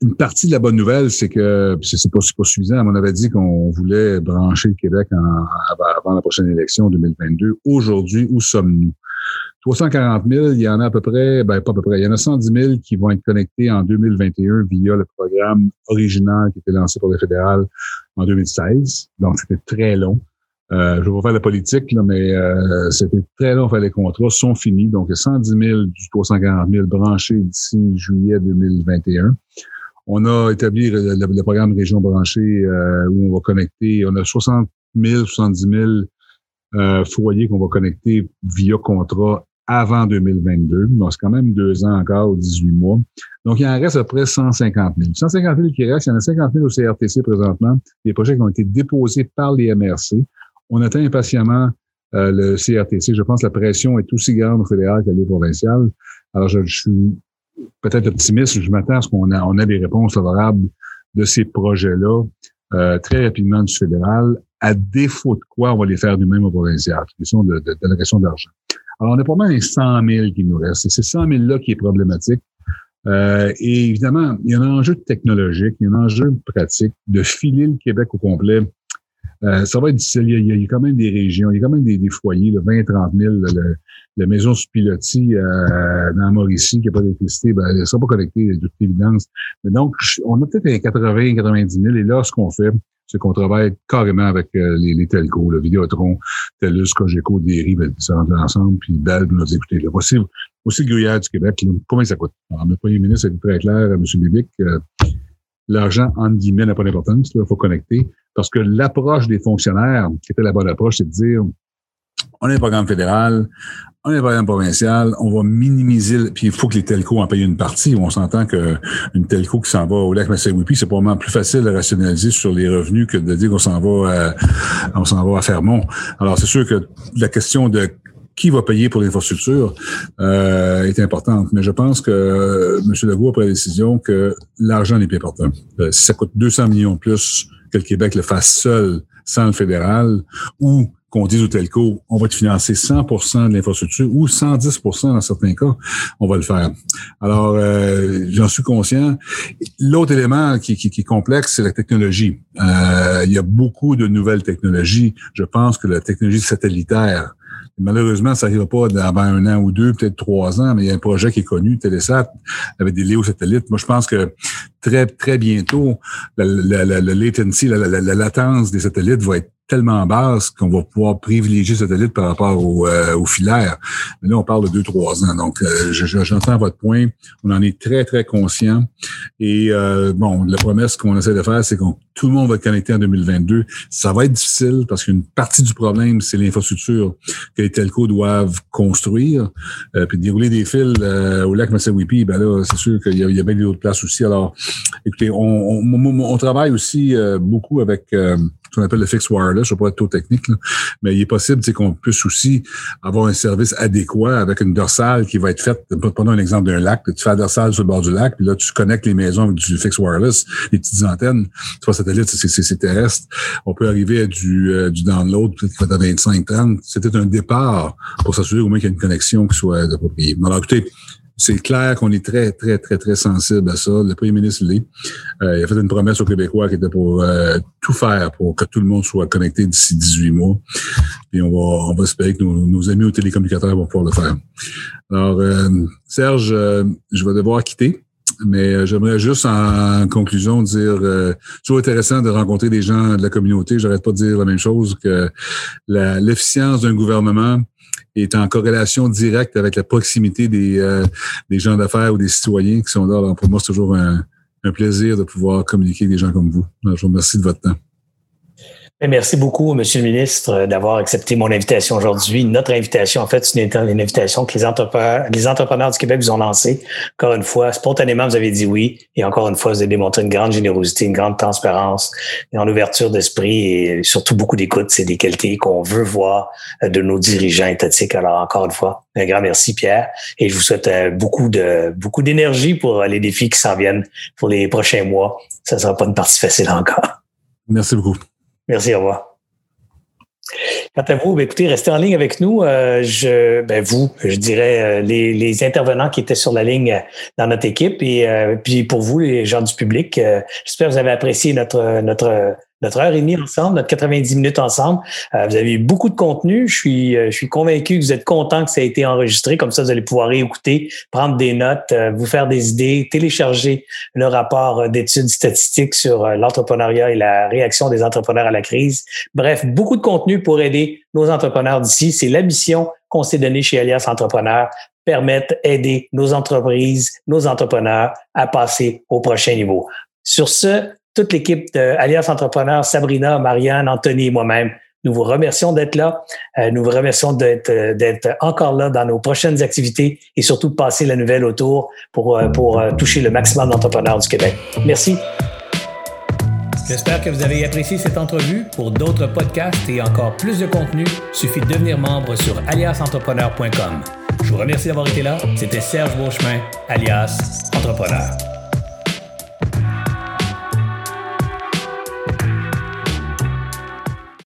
une partie de la bonne nouvelle, c'est que c'est pas, pas suffisant. On avait dit qu'on voulait brancher le Québec en, avant la prochaine élection 2022. Aujourd'hui, où sommes-nous? 340 000, il y en a à peu près, ben pas à peu près, il y en a 110 000 qui vont être connectés en 2021 via le programme original qui était lancé par le fédéral en 2016. Donc, c'était très long. Euh, je vais pas faire la politique, là, mais euh, c'était très long. Les contrats sont finis. Donc, 110 000 du 340 000 branchés d'ici juillet 2021. On a établi le, programme Région branchée euh, où on va connecter, on a 60 000, 70 000 foyers qu'on va connecter via contrat avant 2022. Donc, c'est quand même deux ans encore ou 18 mois. Donc, il en reste à peu près 150 000. 150 000 qui restent, il y en a 50 000 au CRTC présentement. Des projets qui ont été déposés par les MRC. On attend impatiemment euh, le CRTC. Je pense que la pression est aussi grande au fédéral qu'à l'île provinciale. Alors, je, suis peut-être optimiste. Je m'attends à ce qu'on a, on a des réponses favorables de ces projets-là euh, très rapidement du fédéral. À défaut de quoi, on va les faire nous-mêmes au provincial. C'est question de, de, de question d'argent. Alors, on a mal les 100 000 qui nous restent. C'est ces 100 000-là qui est problématique. Euh, et évidemment, il y a un enjeu technologique, il y a un enjeu pratique de filer le Québec au complet euh, ça va être difficile. Il y, a, il y, a, quand même des régions, il y a quand même des, des foyers, là, 20, 30 000. Le, la maison sous pilotis euh, dans Mauricie qui n'a pas d'électricité, ben, elle ne sera pas connectée, de toute évidence. Mais donc, on a peut-être 80, 90 000. Et là, ce qu'on fait, c'est qu'on travaille carrément avec euh, les, les telcos, le Vidéotron, TELUS, Cogeco, Derry, ben, ça rentre ensemble, puis Bell, nous écoutez, là, voici, voici le gruyère du Québec, là, combien ça coûte? Alors, le premier ministre a été très clair, M. Bibic, euh, l'argent, entre guillemets, n'a pas d'importance. Il faut connecter. Parce que l'approche des fonctionnaires, qui était la bonne approche, c'est de dire on a un programme fédéral, on a un programme provincial, on va minimiser, puis il faut que les telcos en payent une partie. On s'entend qu'une telco qui s'en va au lac Massawippi, c'est probablement plus facile de rationaliser sur les revenus que de dire qu'on s'en va à, on s'en va à Fermont. Alors, c'est sûr que la question de qui va payer pour l'infrastructure euh, est importante. Mais je pense que euh, M. Legault a pris la décision que l'argent n'est plus important. Euh, si ça coûte 200 millions de plus que le Québec le fasse seul sans le fédéral, ou qu'on dise au telco, on va te financer 100% de l'infrastructure ou 110% dans certains cas, on va le faire. Alors, euh, j'en suis conscient. L'autre élément qui, est complexe, c'est la technologie. Euh, il y a beaucoup de nouvelles technologies. Je pense que la technologie satellitaire Malheureusement, ça n'arrivera pas avant un an ou deux, peut-être trois ans, mais il y a un projet qui est connu, Télésat, avec des Léo satellites. Moi, je pense que très, très bientôt, la, la, la, latency, la, latence des satellites va être tellement basse qu'on va pouvoir privilégier satellite par rapport euh, filaire. Mais là, on parle de deux, trois ans. Donc, euh, j'entends votre point. On en est très, très conscient. Et euh, bon, la promesse qu'on essaie de faire, c'est que tout le monde va être connecté en 2022. Ça va être difficile parce qu'une partie du problème, c'est l'infrastructure que les telcos doivent construire. puis dérouler des fils au lac Massawippi, ben là, c'est sûr qu'il y, a bien d'autres places aussi. Alors, écoutez, on, on, on travaille aussi beaucoup avec qu'on appelle le fixed wireless, je ne vais pas être trop technique, mais il est possible qu'on puisse aussi avoir un service adéquat avec une dorsale qui va être faite, prenons un exemple d'un lac, tu fais la dorsale sur le bord du lac, puis là, tu connectes les maisons avec du fixed wireless, les petites antennes, vois, satellite, c'est terrestre. On peut arriver à du, euh, du download, peut-être à 25-30. C'était un départ pour s'assurer au moins qu'il y a une connexion qui soit appropriée. Alors, écoutez, c'est clair qu'on est très, très, très, très sensible à ça. Le premier ministre l'est. Euh, il a fait une promesse aux Québécois qui était pour euh, tout faire pour que tout le monde soit connecté d'ici 18 mois. Et on va, on va espérer que nos, amis aux télécommunicateurs vont pouvoir le faire. Alors, euh, Serge, je vais devoir quitter. Mais j'aimerais juste en conclusion dire, euh, toujours intéressant de rencontrer des gens de la communauté. J'arrête pas de dire la même chose que l'efficience d'un gouvernement est en corrélation directe avec la proximité des, euh, des gens d'affaires ou des citoyens qui sont là. Alors pour moi, c'est toujours un, un, plaisir de pouvoir communiquer avec des gens comme vous. je vous remercie de votre temps. Merci beaucoup, Monsieur le ministre, d'avoir accepté mon invitation aujourd'hui. Notre invitation, en fait, c'est une, invitation que les entrepreneurs, les entrepreneurs du Québec vous ont lancée. Encore une fois, spontanément, vous avez dit oui. Et encore une fois, vous avez démontré une grande générosité, une grande transparence, et en ouverture d'esprit et surtout beaucoup d'écoute. C'est des qualités qu'on veut voir de nos dirigeants étatiques. Alors, encore une fois, un grand merci, Pierre. Et je vous souhaite euh, beaucoup de beaucoup d'énergie pour les défis qui s'en viennent pour les prochains mois. Ça sera pas une partie facile encore. Merci beaucoup. Merci, au revoir. Quant à vous, ben, écoutez, restez en ligne avec nous. Euh, je, ben vous, je dirais euh, les, les, intervenants qui étaient sur la ligne euh, dans notre équipe et puis pour vous, les gens du public, j'espère que vous avez apprécié notre notre notre heure et demie ensemble, notre 90 minutes ensemble. Euh, vous avez eu beaucoup de contenu. Je suis, euh, je suis convaincu que vous êtes content que ça a été enregistré. Comme ça, vous allez pouvoir réécouter, prendre des notes, euh, vous faire des idées, télécharger le rapport d'études statistiques sur l'entrepreneuriat et la réaction des entrepreneurs à la crise. Bref, beaucoup de contenu pour aider nos entrepreneurs d'ici. C'est la mission qu'on s'est donnée chez Alias Entrepreneurs permettre, aider nos entreprises, nos entrepreneurs à passer au prochain niveau. Sur ce, toute l'équipe d'Alliance Entrepreneurs, Sabrina, Marianne, Anthony et moi-même, nous vous remercions d'être là. Euh, nous vous remercions d'être, euh, d'être encore là dans nos prochaines activités et surtout de passer la nouvelle autour pour, euh, pour toucher le maximum d'entrepreneurs du Québec. Merci. J'espère que vous avez apprécié cette entrevue. Pour d'autres podcasts et encore plus de contenu, suffit de devenir membre sur aliasentrepreneur.com. Je vous remercie d'avoir été là. C'était Serge Beauchemin, alias Entrepreneur.